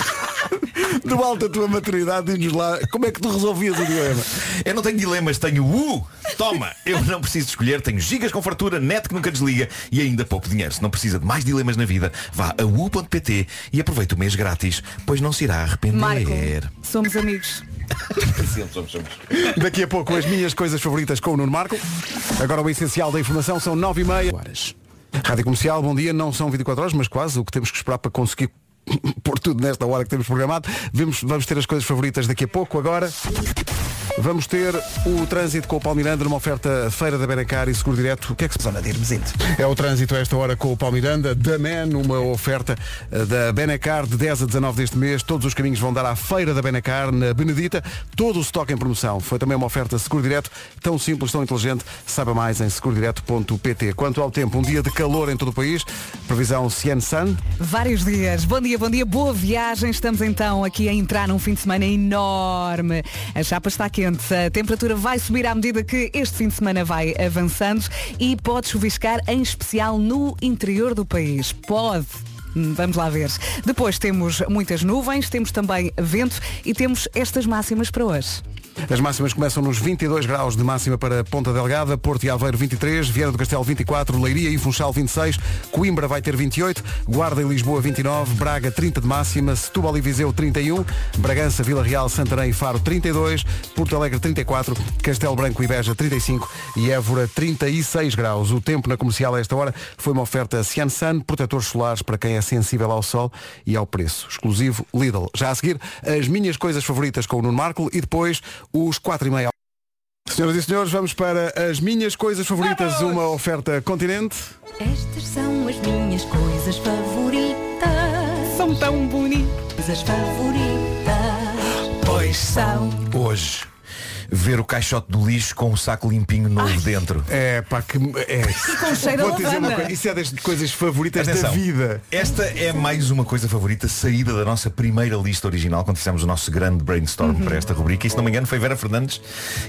do alto da tua maturidade, diz-nos lá como é que tu resolvias o dilema. Eu não tenho dilemas, tenho uh! Toma! Eu não preciso escolher, tenho gigas com fartura, net que nunca desliga e ainda pouco dinheiro. Se não precisa de mais dilemas na vida, vá a u.pt e aproveite o mês grátis, pois não se irá arrepender. Marco, somos amigos. [LAUGHS] Daqui a pouco as minhas coisas favoritas com o Nuno Marco. Agora o essencial da informação são 9 e meia. Horas. Rádio Comercial, bom dia. Não são 24 horas, mas quase o que temos que esperar para conseguir [LAUGHS] pôr tudo nesta hora que temos programado. Vemos, vamos ter as coisas favoritas daqui a pouco. Agora. Vamos ter o trânsito com o Paulo Miranda numa oferta Feira da Benacar e Seguro Direto. O que é que se Zona de Hermesinde. É o trânsito a esta hora com o Paulo Miranda, da Man, uma oferta eh, da Benacar de 10 a 19 deste mês. Todos os caminhos vão dar à Feira da Benacar, na Benedita. Todo o estoque em promoção. Foi também uma oferta Seguro Direto, tão simples, tão inteligente. Saiba mais em segurodireto.pt. Quanto ao tempo, um dia de calor em todo o país. Previsão Cien Sun. Vários dias. Bom dia, bom dia, boa viagem. Estamos então aqui a entrar num fim de semana enorme. A chapa está quente. A temperatura vai subir à medida que este fim de semana vai avançando e pode chuviscar em especial no interior do país. Pode. Hum, Vamos lá ver. Depois temos muitas nuvens, temos também vento e temos estas máximas para hoje. As máximas começam nos 22 graus de máxima para Ponta Delgada, Porto e Aveiro 23, Vieira do Castelo 24, Leiria e Funchal 26, Coimbra vai ter 28, Guarda e Lisboa 29, Braga 30 de máxima, Setúbal e Viseu 31, Bragança, Vila Real, Santarém e Faro 32, Porto Alegre 34, Castelo Branco e Beja 35 e Évora 36 graus. O tempo na comercial a esta hora foi uma oferta Cian Sun, protetores solares para quem é sensível ao sol e ao preço. Exclusivo Lidl. Já a seguir, as minhas coisas favoritas com o Nuno Marco e depois os 4 e meia. Senhoras e senhores, vamos para as minhas coisas favoritas, uma oferta continente. Estas são as minhas coisas favoritas. São tão bonitas. Coisas favoritas. Pois são. Hoje, ver o caixote do lixo com o saco limpinho novo dentro. É, pá, que. É. [LAUGHS] com cheiro a Vou dizer uma coisa, isso é das coisas favoritas Atenção, da vida. Esta é mais uma coisa favorita saída da nossa primeira lista original quando fizemos o nosso grande brainstorm para esta rubrica. E se não me engano foi Vera Fernandes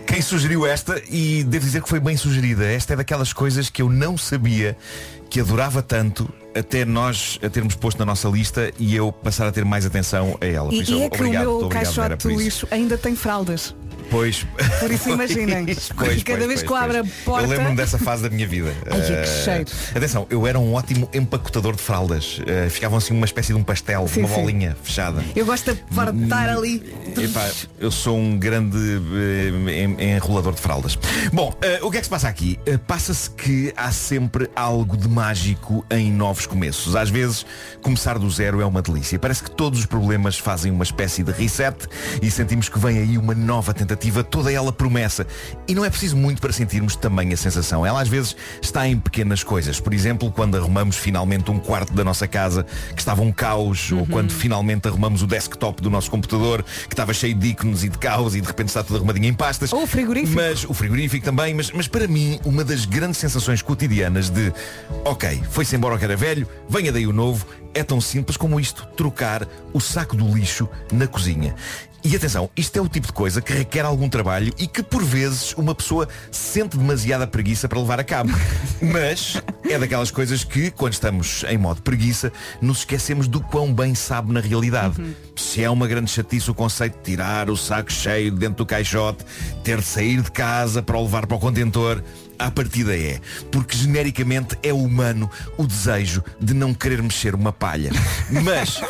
quem sugeriu esta e devo dizer que foi bem sugerida. Esta é daquelas coisas que eu não sabia que adorava tanto até nós a termos posto na nossa lista e eu passar a ter mais atenção a ela. Por E, isso, e é que obrigado, o meu caixote do lixo ainda tem fraldas. Pois. Por isso imaginem. [LAUGHS] Pois, Cada pois, vez pois, que eu abro pois. a porta. Eu lembro-me dessa fase da minha vida. [LAUGHS] Ai, que Eh, cheiro. Atenção, eu era um ótimo empacotador de fraldas. Eh, ficavam assim uma espécie de um pastel, Sim, uma sim. bolinha fechada. Eu gosto de fartar ali. Epá, eu sou um grande en- enrolador de fraldas. Bom, o que é que se passa aqui? Passa-se que há sempre algo de mágico em novos começos. Às vezes, começar do zero é uma delícia. Parece que todos os problemas fazem uma espécie de reset e sentimos que vem aí uma nova tentativa, toda ela promessa. E não é preciso muito para sentirmos também a sensação. Ela às vezes está em pequenas coisas. Por exemplo, quando arrumamos finalmente um quarto da nossa casa que estava um caos, ou quando finalmente arrumamos o desktop do nosso computador que estava cheio de ícones e de caos e de repente está tudo arrumadinho em pastas. Ou o frigorífico. Mas o frigorífico também, mas, mas para mim, uma das grandes sensações cotidianas de ok, foi-se embora o que era velho, venha daí o novo, é tão simples como isto, trocar o saco do lixo na cozinha. E atenção, isto é o tipo de coisa que requer algum trabalho e que por vezes uma pessoa sente demasiada preguiça para levar a cabo. [LAUGHS] Mas é daquelas coisas que, quando estamos em modo preguiça, nos esquecemos do quão bem sabe na realidade. Se é uma grande chatice o conceito de tirar o saco cheio de dentro do caixote, ter de sair de casa para o levar para o contentor, à partida é, porque genericamente é humano o desejo de não querer mexer uma palha. Mas,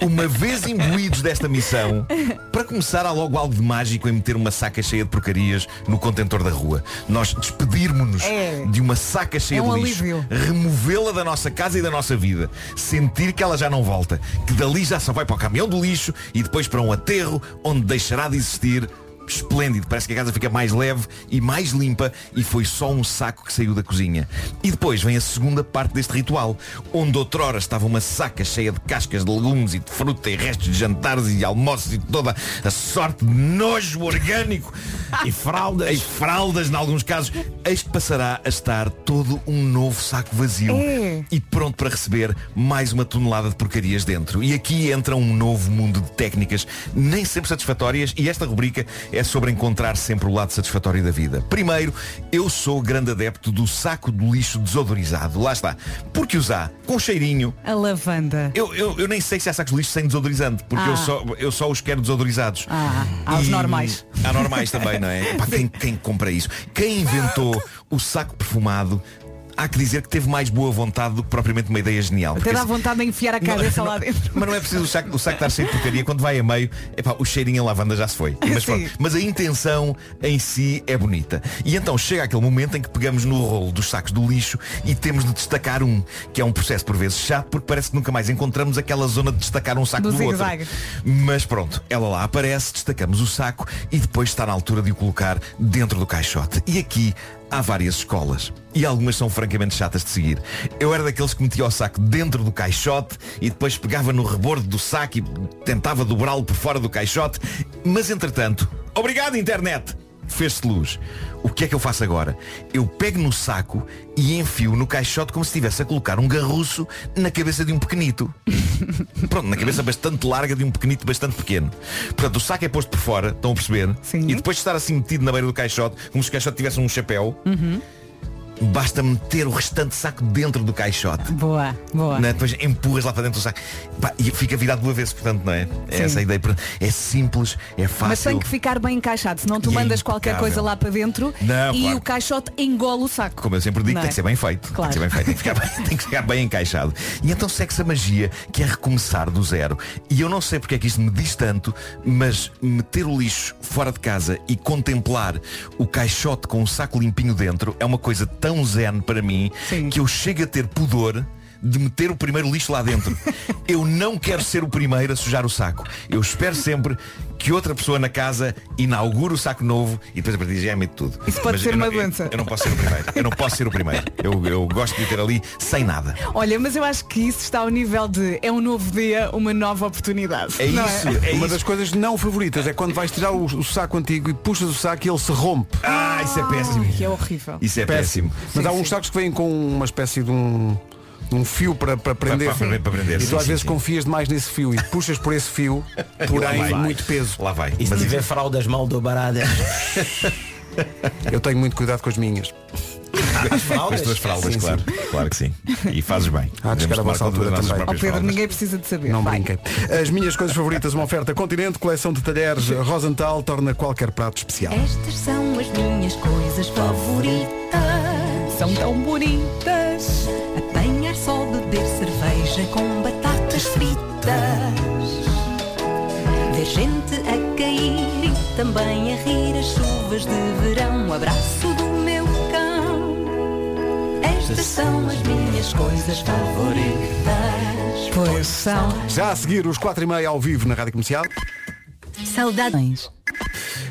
uma vez imbuídos desta missão, para começar há logo algo de mágico em meter uma saca cheia de porcarias no contentor da rua. Nós despedirmos-nos É. de uma saca cheia É um de lixo, removê-la da nossa casa e da nossa vida, sentir que ela já não volta, que dali já só vai para o caminhão do lixo e depois para um aterro onde deixará de existir. Esplêndido, parece que a casa fica mais leve e mais limpa e foi só um saco que saiu da cozinha. E depois vem a segunda parte deste ritual, onde outrora estava uma saca cheia de cascas de legumes e de fruta e restos de jantares e almoços e toda a sorte de nojo orgânico e fraldas, [LAUGHS] e fraldas em alguns casos, eis que passará a estar todo um novo saco vazio É. e pronto para receber mais uma tonelada de porcarias dentro. E aqui entra um novo mundo de técnicas, nem sempre satisfatórias, e esta rubrica é sobre encontrar sempre o lado satisfatório da vida. Primeiro, eu sou grande adepto do saco de lixo desodorizado. Lá está. Porque usar com cheirinho. A lavanda. Eu, eu, eu nem sei se há sacos de lixo sem desodorizante, porque eu, Ah. só, eu só os quero desodorizados. Ah, há os E- normais. Há normais também, não é? [LAUGHS] Pá, quem, quem compra isso? Quem inventou o saco perfumado há que dizer que teve mais boa vontade do que propriamente uma ideia genial. Até dá vontade de enfiar a cabeça lá dentro. mas não é preciso o saco, o saco estar cheio de porcaria quando vai a meio, epá, o cheirinho a lavanda já se foi. [LAUGHS] Mas, pronto, mas a intenção em si é bonita. E então chega aquele momento em que pegamos no rolo dos sacos do lixo e temos de destacar um, que é um processo por vezes chato porque parece que nunca mais encontramos aquela zona de destacar um saco Do do, outro. Mas pronto, ela lá aparece, destacamos o saco e depois está na altura de o colocar dentro do caixote. E aqui há várias escolas. E algumas são francamente chatas de seguir. Eu era daqueles que metia o saco dentro do caixote e depois pegava no rebordo do saco e tentava dobrá-lo por fora do caixote. Mas entretanto, obrigado internet! Fez-se luz. O que é que eu faço agora? Eu pego no saco e enfio no caixote como se estivesse a colocar um garruço na cabeça de um pequenito. [LAUGHS] Pronto, na cabeça bastante larga de um pequenito bastante pequeno. Portanto, o saco é posto por fora, estão a perceber? E depois de estar assim metido na beira do caixote, como se o caixote tivesse um chapéu, Uhum. Basta meter o restante saco dentro do caixote. Boa, boa. Né? Depois empurras lá para dentro do saco Pá, e fica virado do avesso, portanto, não é? É Sim. essa a ideia. É simples, é fácil. Mas tem que ficar bem encaixado, senão tu E é mandas qualquer impecável. coisa lá para dentro Não, e claro. o caixote engola o saco. Como eu sempre digo, Não tem é? que ser bem feito. Claro. Tem que ser bem feito, tem que, ficar bem, [LAUGHS] tem que ficar bem encaixado. E então segue-se a magia, que é recomeçar do zero. E eu não sei porque é que isto me diz tanto, mas meter o lixo fora de casa e contemplar o caixote com um saco limpinho dentro é uma coisa tão zen para mim que eu chego a ter pudor de meter o primeiro lixo lá dentro. [LAUGHS] Eu não quero ser o primeiro a sujar o saco. Eu espero sempre que outra pessoa na casa inaugure o saco novo e depois a partir de já mete tudo. Isso pode Mas ser eu não- uma doença. Eu, eu não posso ser o primeiro. Eu não posso ser o primeiro. Eu, eu gosto de ter ali sem nada. Olha, mas eu acho que isso está ao nível de é um novo dia, uma nova oportunidade. É não isso, é? uma das coisas não favoritas é quando vais tirar o, o saco antigo e puxas o saco e ele se rompe. Ah, isso é péssimo. Que é horrível. Isso é péssimo. Mas há uns sacos que vêm com uma espécie de um, um fio para, para prender. para- para prender, E sim, tu às sim, vezes sim. confias demais nesse fio e puxas por esse fio, [LAUGHS] porém vai. muito peso. Lá vai. E se Mas tiver fraldas mal dobradas? [LAUGHS] Eu tenho muito cuidado com as minhas. As Com as tuas fraldas, Sim, claro. Claro que sim. E fazes bem. Há de chegar a vossa altura também. Pedro, fraldas. ninguém precisa de saber. Não brinquem. As minhas coisas favoritas, uma oferta Continente, coleção de talheres [LAUGHS] Rosenthal, torna qualquer prato especial. Estas são as minhas coisas favoritas. São tão bonitas. Beber cerveja com batatas fritas. Ver gente a cair e também a rir as chuvas de verão. Um abraço do meu cão. Estas são as minhas coisas favoritas. Pois são. Já a seguir, os 4 e meia ao vivo na Rádio Comercial. Saudades.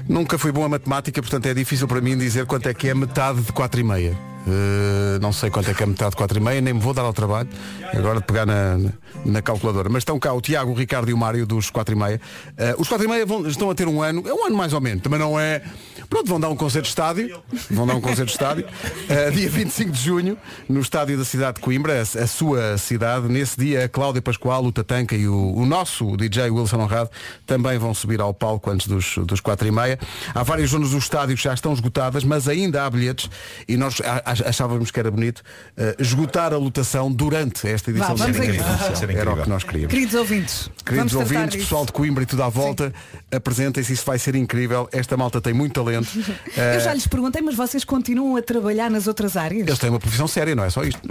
Nunca fui bom a matemática, portanto é difícil para mim dizer quanto é que é metade de 4 e meia. Uh, não sei quanto é que é metade de 4 e meia, nem me vou dar ao trabalho agora de pegar na, na- calculadora. Mas estão cá o Tiago, o Ricardo e o Mário dos 4 e meia. Uh, os 4 e meia estão a ter um ano, é um ano mais ou menos, também não é. Pronto, vão dar um concerto de estádio, vão dar um concerto de estádio, uh, [LAUGHS] dia 25 de junho, no estádio da cidade de Coimbra, a, a sua cidade. Nesse dia, a Cláudia Pascoal, o Tatanca e o, o nosso DJ Wilson Honrado também vão subir ao palco antes dos, dos 4 e meia. Há várias zonas do estádio que já estão esgotadas, mas ainda há bilhetes e nós achávamos que era bonito uh, esgotar a lotação durante esta edição Vá, vamos isso. Isso era o que nós queríamos. Queridos ouvintes, Queridos ouvintes, pessoal de Coimbra e tudo à volta, apresentem-se, isso vai ser incrível. Esta malta tem muito talento. [LAUGHS] Eu Uh, já lhes perguntei, mas vocês continuam a trabalhar nas outras áreas? Eles têm uma profissão séria, não é só isto.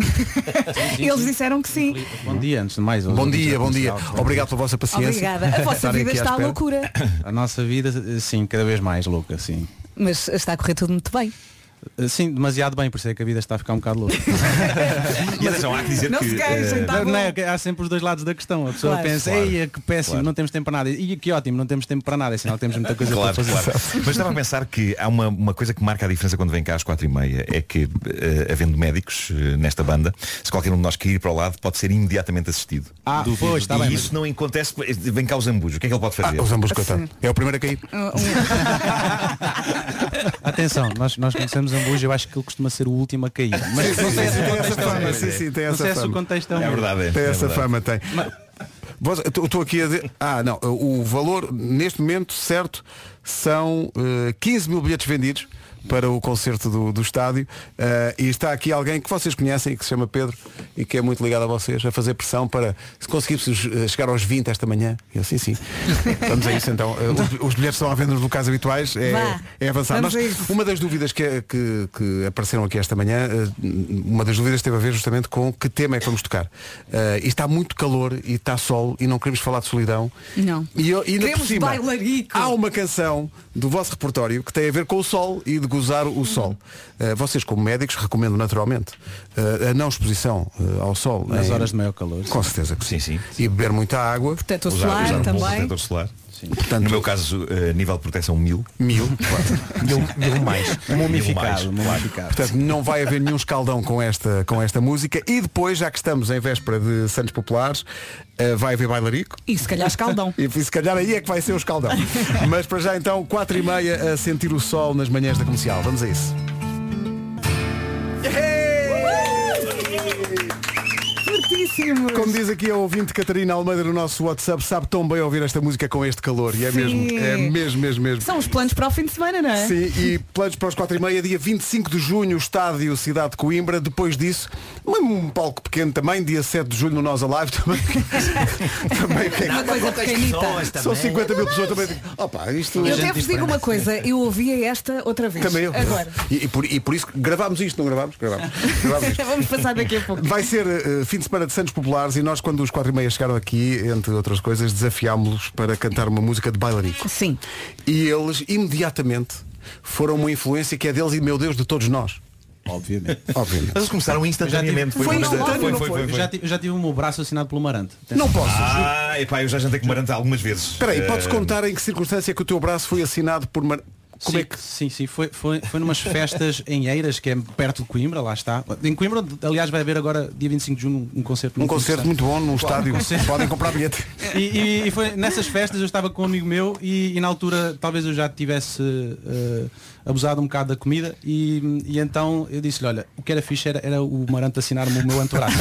[LAUGHS] Eles disseram que sim. Bom dia, antes de mais. Bom dia, bom dia. Obrigado pela vossa paciência. Obrigada. A vossa vida está à loucura. A nossa vida, sim, cada vez mais louca, sim. Mas está a correr tudo muito bem. Sim, demasiado bem, por isso é que a vida está a ficar um bocado louca. [LAUGHS] E atenção, há que dizer Não que. se queixem, eh, tá Não, é, há sempre os dois lados da questão. A pessoa Claro. pensa, Claro. ei, que péssimo, Claro. não temos tempo para nada. E que ótimo, não temos tempo para nada, é sinal que temos muita coisa Claro, para fazer. claro. Mas estava a pensar que há uma, uma coisa que marca a diferença quando vem cá às quatro e meia é que, eh, havendo médicos eh, nesta banda, se qualquer um de nós cair para o lado, pode ser imediatamente assistido. Ah, Duvido. pois, está e bem, isso não acontece, vem cá o Zambujo, o que é que ele pode fazer? Ah, os ambos coitado. É o primeiro a cair. [LAUGHS] Atenção, nós, nós conhecemos Ambuja, eu acho que ele costuma ser o último a cair. [LAUGHS] Mas não sei se o contexto é o fama, sim, sim, tem essa se o fama. contexto é É verdade, é. Tem é essa verdade. fama, tem. Estou aqui a dizer. Ah, não. O valor, neste momento, certo, são eh, 15 mil bilhetes vendidos para o concerto do, do estádio. Eh, e está aqui alguém que vocês conhecem, que se chama Pedro. e que é muito ligado a vocês, a fazer pressão para se conseguíssemos eh, chegar aos 20 esta manhã. Eu, sim, sim. [LAUGHS] Vamos a isso então. Eh, Os, os bilhetes estão à venda nos locais habituais. É, Vá. é avançar. Nós- uma das dúvidas que, que, que apareceram aqui esta manhã, uma das dúvidas teve a ver justamente com que tema é que vamos tocar. Eh, e está muito calor e está sol e não queremos falar de solidão. Não. E, e Queremos cima, bailarico. há uma canção do vosso repertório que tem a ver com o sol e de gozar o sol. Eh, vocês, como médicos, recomendo naturalmente eh, a não exposição eh, ao sol. Nas em- horas de maior calor. Com certeza que Sim, sim. E beber muita água. Protetor Usar, solar usar um também. protetor solar. Portanto, no meu caso, eh, nível de proteção mil. Mil, mil, mil mais. Mumificado, mumificado. Portanto, não vai haver nenhum escaldão com esta, com esta música. E depois, já que estamos em véspera de Santos Populares, eh, vai haver bailarico. E se calhar escaldão. [LAUGHS] E se calhar aí é que vai ser o escaldão. [LAUGHS] Mas para já então, 4 e meia a sentir o sol nas manhãs da comercial. Vamos a isso. Como diz aqui a ouvinte Catarina Almeida no nosso WhatsApp, sabe tão bem ouvir esta música com este calor. E é Sim. mesmo, é mesmo, mesmo, mesmo. São os planos para o fim de semana, não é? Sim, e planos para os 4 e meia, dia 25 de junho, estádio Cidade de Coimbra. Depois disso, um palco pequeno também, dia 7 de julho no Nós Alive [LAUGHS] também. também que é- Uma coisa pequenita. São 50 mil pessoas também. Opa, isto Eu até vos digo uma coisa, eu ouvia esta outra vez. Também eu. Agora. E, e por, e por isso que gravámos isto, não gravámos? Gravámos. [LAUGHS] Gravámos isto. Vamos passar daqui a pouco. Vai ser eh, fim de semana de Santos Populares e nós quando os 4 e meia chegaram aqui, entre outras coisas, desafiámos-los para cantar uma música de bailarico. Sim. E eles imediatamente foram uma influência que é deles e meu Deus de todos nós. Obviamente. [LAUGHS] Obviamente. Mas eles começaram instantaneamente. Foi uma coisa- instantâneo, foi, não foi, foi? foi, Eu já, tive, já tive o meu braço assinado pelo Marante. Não posso. Ah, epá, eu já jantei com Maranta algumas vezes. Espera aí, podes Eh, contar em que circunstância que o teu braço foi assinado por Mar... Como sim, é que... sim, sim, foi, foi, foi numas festas [LAUGHS] em Eiras, que é perto de Coimbra, lá está. Em Coimbra, aliás, vai haver agora, dia 25 de junho, um concerto Um concerto muito bom num estádio. concerto. Podem comprar bilhete. [LAUGHS] E, e- e foi nessas festas eu estava com um amigo meu e, e na altura talvez eu já tivesse eh, abusado um bocado da comida e, e então eu disse-lhe, olha, o que era fixe era, era o Marante assinar-me o meu antebraço.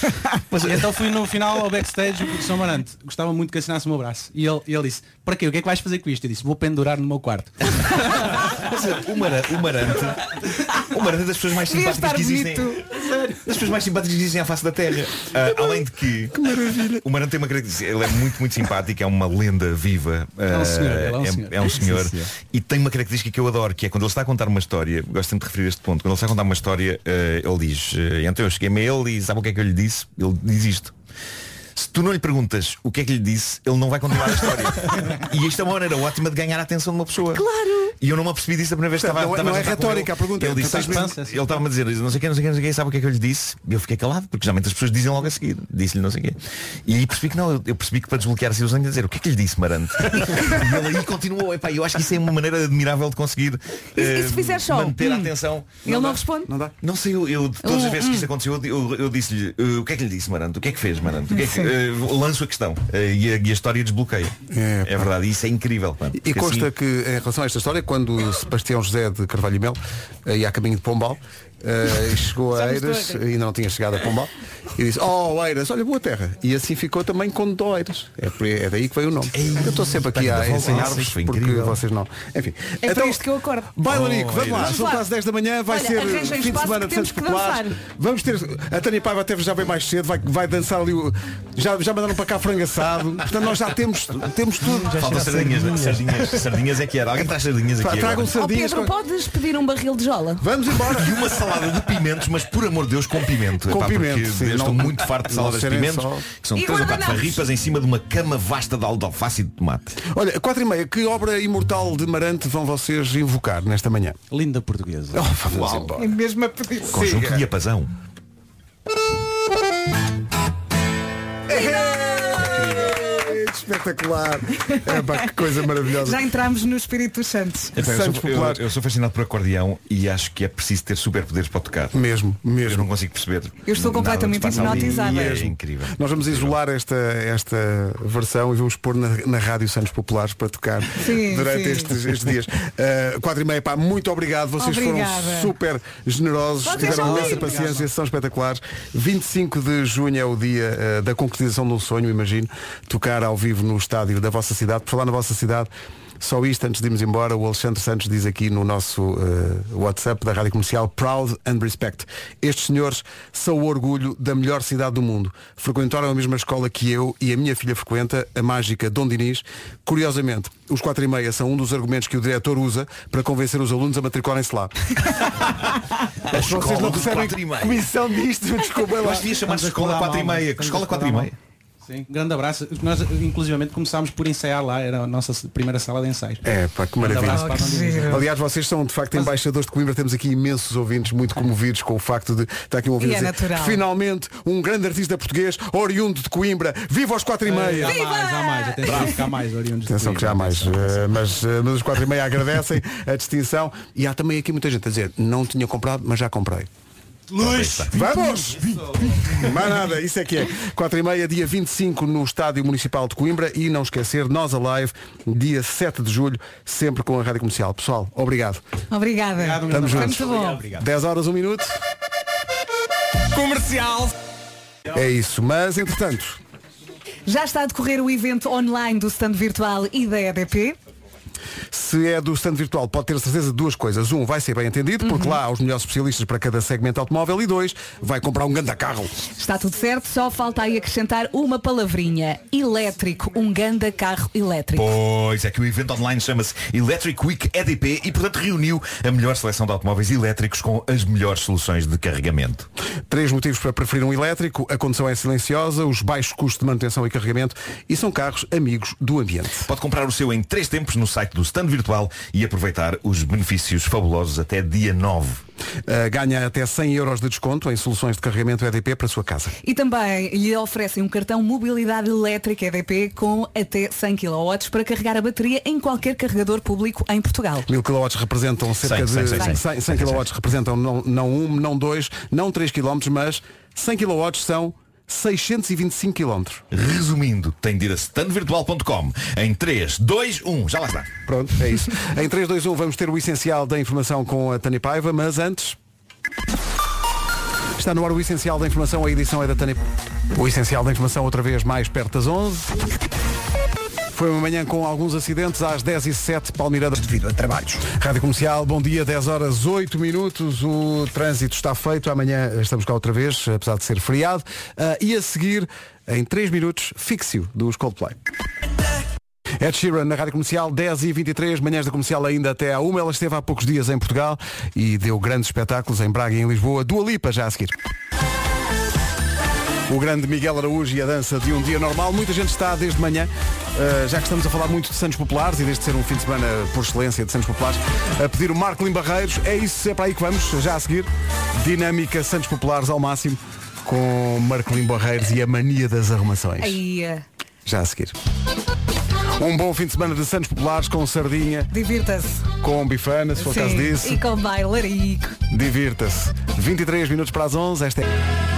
[LAUGHS] e então fui no final ao backstage disse ao Marante, gostava muito que assinasse o meu braço. E ele, e ele disse, para quê? O que é que vais fazer com isto? Eu disse, vou pendurar no meu quarto. O, Mara- o Marante O Marante é das pessoas mais simpáticas que existem bonito. Das pessoas mais simpáticas que existem à face da Terra Ah, Além de que, O Marante tem uma característica Ele é muito, muito simpático É uma lenda viva É um senhor, é um senhor. é um senhor. Sim, senhor. E tem uma característica que eu adoro Que é quando ele está a contar uma história Gosto sempre de referir este ponto Quando ele está a contar uma história ah, Ele diz Então eu cheguei-me a ele e sabe o que é que eu lhe disse? Ele diz isto se tu não lhe perguntas o que é que lhe disse, ele não vai continuar a história. [LAUGHS] e isto é uma maneira ótima de ganhar a atenção de uma pessoa. Claro! E eu não me apercebi disso da primeira vez que estava, Não é- estava não é jantar com retórica ele. a pergunta, Ele é ele estava-me a dizer, não sei o que, não sei o que, não sei o que, sabe o que é que eu lhe disse? E eu fiquei calado, porque geralmente as pessoas dizem logo a seguir. Disse-lhe não sei o quê. E aí percebi que não, eu- eu percebi que para desbloquear a situação ia dizer, o que é que lhe disse, Marante? [LAUGHS] e ele aí continuou, epá, eu acho que isso é uma maneira admirável de conseguir eh, se fizer só, manter a hum, atenção. Ele não dá. responde? Não dá? Não sei, eu, eu de todas Hum, as vezes que hum. isso aconteceu, eu, eu- eu disse-lhe "Eh, o que é que lhe disse, Marante? O que é que fez, Marante? O que é que, Sim. eh, lanço a questão eh, e, a, e a história desbloqueia. É, É, verdade, e isso é incrível. pá, E consta assim- que em relação a esta história, quando Sebastião José de Carvalho e Mel ia a caminho de Pombal, eh, chegou a [LAUGHS] Já Eiras, ainda não tinha chegado a Pombal, e disse, oh Eiras, olha boa terra. E assim ficou também com do Eiras. É, é daí que veio o nome. Eu estou sempre aqui a ensinar-vos porque incrível. vocês não. Enfim. É para isto que eu acordo. Bailarico, Oh, vamos lá, são quase 10 da manhã, vai Olha, ser arranjem fim de semana de Santos Populares. Vamos ter. A Tânia Paiva até já vem mais cedo, vai, vai dançar ali o. Já, já mandaram para cá frango assado. Portanto, nós já temos, temos tudo. Falta sardinhas, né? sardinhas. Sardinhas é que era. Alguém traz sardinhas aqui. Tragam sardinhas. Pedro, com- podes pedir um barril de jola? Vamos embora. [LAUGHS] E uma salada de pimentos, mas por amor de Deus, com pimento. Com Epá, pimento, porque sim, eu estou não- muito farto de saladas de pimentos, só- que são E três ou quatro farripas em cima de uma cama vasta de alface e de tomate. Olha, 4 e meia, que obra imortal de Marante vão vocês invocar nesta manhã? Linda portuguesa. Oh, vamos embora. É mesmo a pedir. Conjunto de apazão. Espetacular. É, pá, que coisa maravilhosa. Já entramos no Espírito Santo. Então, eu, Santos sou, eu- eu sou fascinado por acordeão e acho que é preciso ter superpoderes para tocar. Mesmo, Eu mesmo. não consigo perceber. Eu estou completamente hipnotizada. É incrível. Nós vamos isolar esta, esta versão e vamos pôr na, na Rádio Santos Populares para tocar Sim, durante sim. Estes, estes dias. Uh, 4 e meia, pá, muito obrigado. Vocês Obrigada. foram super generosos, Vocês tiveram imensa paciência, são espetaculares. 25 de junho é o dia uh, da concretização de um sonho, imagino, tocar ao vivo no estádio da vossa cidade. Por falar na vossa cidade, Só isto antes de irmos embora, o Alexandre Santos diz aqui no nosso eh, WhatsApp da Rádio Comercial Proud and Respect. Estes senhores são o orgulho da melhor cidade do mundo. Frequentaram a mesma escola que eu e a minha filha frequenta, a mágica Dom Dinis. Curiosamente, os 4 e meia são um dos argumentos que o diretor usa para convencer os alunos a matricularem-se lá. [LAUGHS] A escola Vocês não recebem quatro e meia. comissão disto, desculpa lá. Mas devia a escola acordar 4 e meia. Escola 4 e meia. Sim, grande abraço. Nós, inclusivamente, começámos por ensaiar lá, era a nossa primeira sala de ensaios. É, pá, que maravilha. abraço Dinis. Aliás, vocês são de facto embaixadores de Coimbra. Temos aqui imensos ouvintes muito comovidos com o facto de estar aqui um ouvinte é dizer, finalmente um grande artista português, oriundo de Coimbra, viva aos 4 e meia. Há mais, há mais. Atenção, que há mais oriundos de Atenção que já há mais, eh, mas, eh, mas os 4 e meia agradecem a distinção e há também aqui muita gente a dizer, não tinha comprado, mas já comprei. Luís! Vamos! Mais nada, isso é que é. 4 e meia, dia 25 no Estádio Municipal de Coimbra e não esquecer, nós Alive, dia 7 de julho, sempre com a Rádio Comercial. Pessoal, obrigado. Obrigada. Estamos Foi juntos. muito bom. 10 horas, 1 minuto. Comercial. É isso, mas entretanto, Já está a decorrer o evento online do stand virtual e da EDP. Se é do stand virtual, pode ter certeza de duas coisas. Um, vai ser bem entendido, porque Uhum. lá há os melhores especialistas para cada segmento automóvel. E dois, vai comprar um ganda carro. Está tudo certo, só falta aí acrescentar uma palavrinha. Elétrico, um ganda carro elétrico. Pois é que o evento online chama-se Electric Week EDP e portanto reuniu a melhor seleção de automóveis elétricos com as melhores soluções de carregamento. Três motivos para preferir um elétrico. A condução é silenciosa, os baixos custos de manutenção e carregamento e são carros amigos do ambiente. Pode comprar o seu em três tempos no site do stand virtual e aproveitar os benefícios fabulosos até dia 9. Uh, ganha até 100 euros de desconto em soluções de carregamento EDP para a sua casa. E também lhe oferecem um cartão mobilidade elétrica EDP com até 100 kW para carregar a bateria em qualquer carregador público em Portugal. 1000 kW representam cerca 100, de 100, 100, 100, 100 kW representam não, não um, não dois, não 3 km, mas 100 kW são 625 km. Resumindo, tem de ir a standvirtual.com em 3, 2, 1. Já lá está. Pronto, é isso. [LAUGHS] em 3, 2, 1 vamos ter o essencial da informação com a Tânia Paiva, mas antes. Está no ar o essencial da informação, a edição é da Tânia. O essencial da informação outra vez mais perto das 11. Foi uma manhã com alguns acidentes às 10 e 07 Palmeirada devido a trabalhos. Rádio Comercial, bom dia, 10 horas 8 minutos. O trânsito está feito. Amanhã estamos cá outra vez, apesar de ser feriado. Ah, e a seguir, em 3 minutos, fixio dos Coldplay. Ed Sheeran na Rádio Comercial, 10 e 23 manhãs da Comercial ainda até à 1. Ela esteve há poucos dias em Portugal e deu grandes espetáculos em Braga e em Lisboa. Dua Lipa já a seguir. O grande Miguel Araújo e a dança de um dia normal. Muita gente está desde manhã, uh, já que estamos a falar muito de Santos Populares e desde ser um fim de semana por excelência de Santos Populares, a pedir o Marco Lim Barreiros. É isso, é para aí que vamos, já a seguir. Dinâmica Santos Populares ao máximo com Marco Lim Barreiros e a mania das arrumações. Aí, eh, Já a seguir. Um bom fim de semana de Santos Populares com sardinha, divirta-se. com bifana, se for o caso Sim, disso. E com bailarico. Divirta-se. 23 minutos para as 11. Esta é...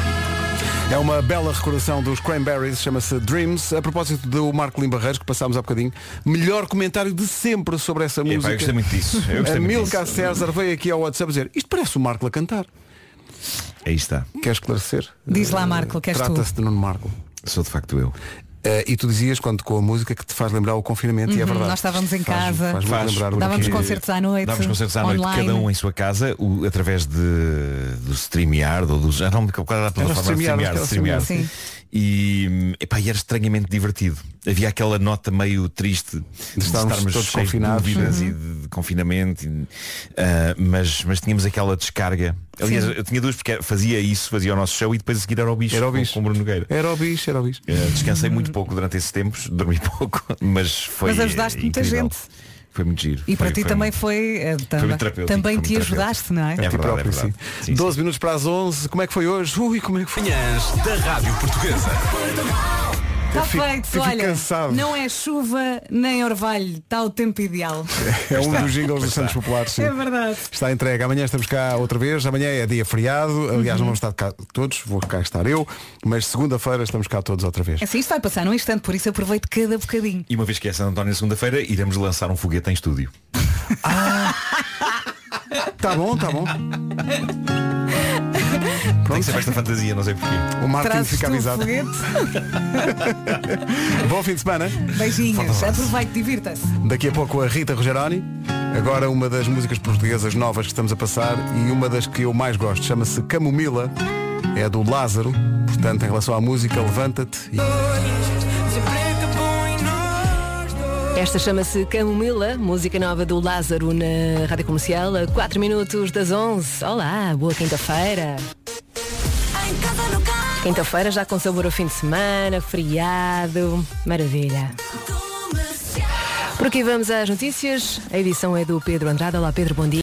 É uma bela recordação dos Cranberries, chama-se Dreams. A propósito do Marco Lim Barreiros, que passámos há bocadinho, melhor comentário de sempre sobre essa Epá, música. eu gostei muito disso. Eu gostei a Milka. César veio aqui ao WhatsApp dizer isto parece o Marco a cantar. Aí está. Quer esclarecer? Diz lá, Marco, que és tu. Trata-se de Nuno Marco. Sou de facto eu. Eh, e tu dizias quando com a música que te faz lembrar o confinamento e é Uhum, verdade. nós estávamos em Faz- casa. faz-me Faz. lembrar o Dávamos que- concertos à noite. Dávamos concertos à noite, online. cada um em sua casa, o- através de, do StreamYard ou do. Já não me qual era a plataforma StreamYard, StreamYard, StreamYard. Sim. E, epá, e era estranhamente divertido. Havia aquela nota meio triste de, estarmos estarmos todos confinados. de dúvidas Uhum. e de, de confinamento. e, ah, mas, mas tínhamos aquela descarga. Aliás, Sim. eu tinha duas porque fazia isso, fazia o nosso show e depois a seguir era o bicho, Era o com- bicho. Com, o Bruno Nogueira. Era o bicho, era o bicho. Uh, descansei muito pouco durante esses tempos, dormi [LAUGHS] pouco, mas foi. Mas ajudaste muita gente. Foi muito giro. E para Foi- ti foi também muito- foi, eh, também, muito terapêutico, também foi te ajudaste, não é? É A ti verdade, próprio, é verdade. sim. Sim, 12 minutos para as 11. Como é que foi hoje? Ui, como é que foi? Manhãs da Rádio Portuguesa. Está feito, fico olha. cansado. Não é chuva nem orvalho, está o tempo ideal. É um dos jingles dos Santos Populares. sim. É verdade. Está entregue. Amanhã estamos cá outra vez. Amanhã é dia feriado. Aliás, não vamos estar cá todos. Vou cá estar eu. Mas segunda-feira estamos cá todos outra vez. Assim, isto vai passar num instante, por isso aproveito cada bocadinho. E uma vez que é Santo António segunda-feira, iremos lançar um foguete em estúdio. Tá bom, tá bom. [LAUGHS] Tem que ser esta fantasia, não sei porquê. O Martin Trazes fica avisado. [LAUGHS] Bom fim de semana. Beijinhos. Aproveite, divirta-se. Daqui a pouco a Rita Rogeroni. Agora uma das músicas portuguesas novas que estamos a passar e uma das que eu mais gosto. Chama-se Camomila. É do Lázaro. Portanto, em relação à música, levanta-te e Esta chama-se Camomila, música nova do Lázaro na Rádio Comercial, a 4 minutos das 11. Olá, boa quinta-feira. Quinta-feira já com sabor ao fim de semana, feriado, maravilha. Por aqui vamos às notícias. A edição é do Pedro Andrade. Olá Pedro, bom dia.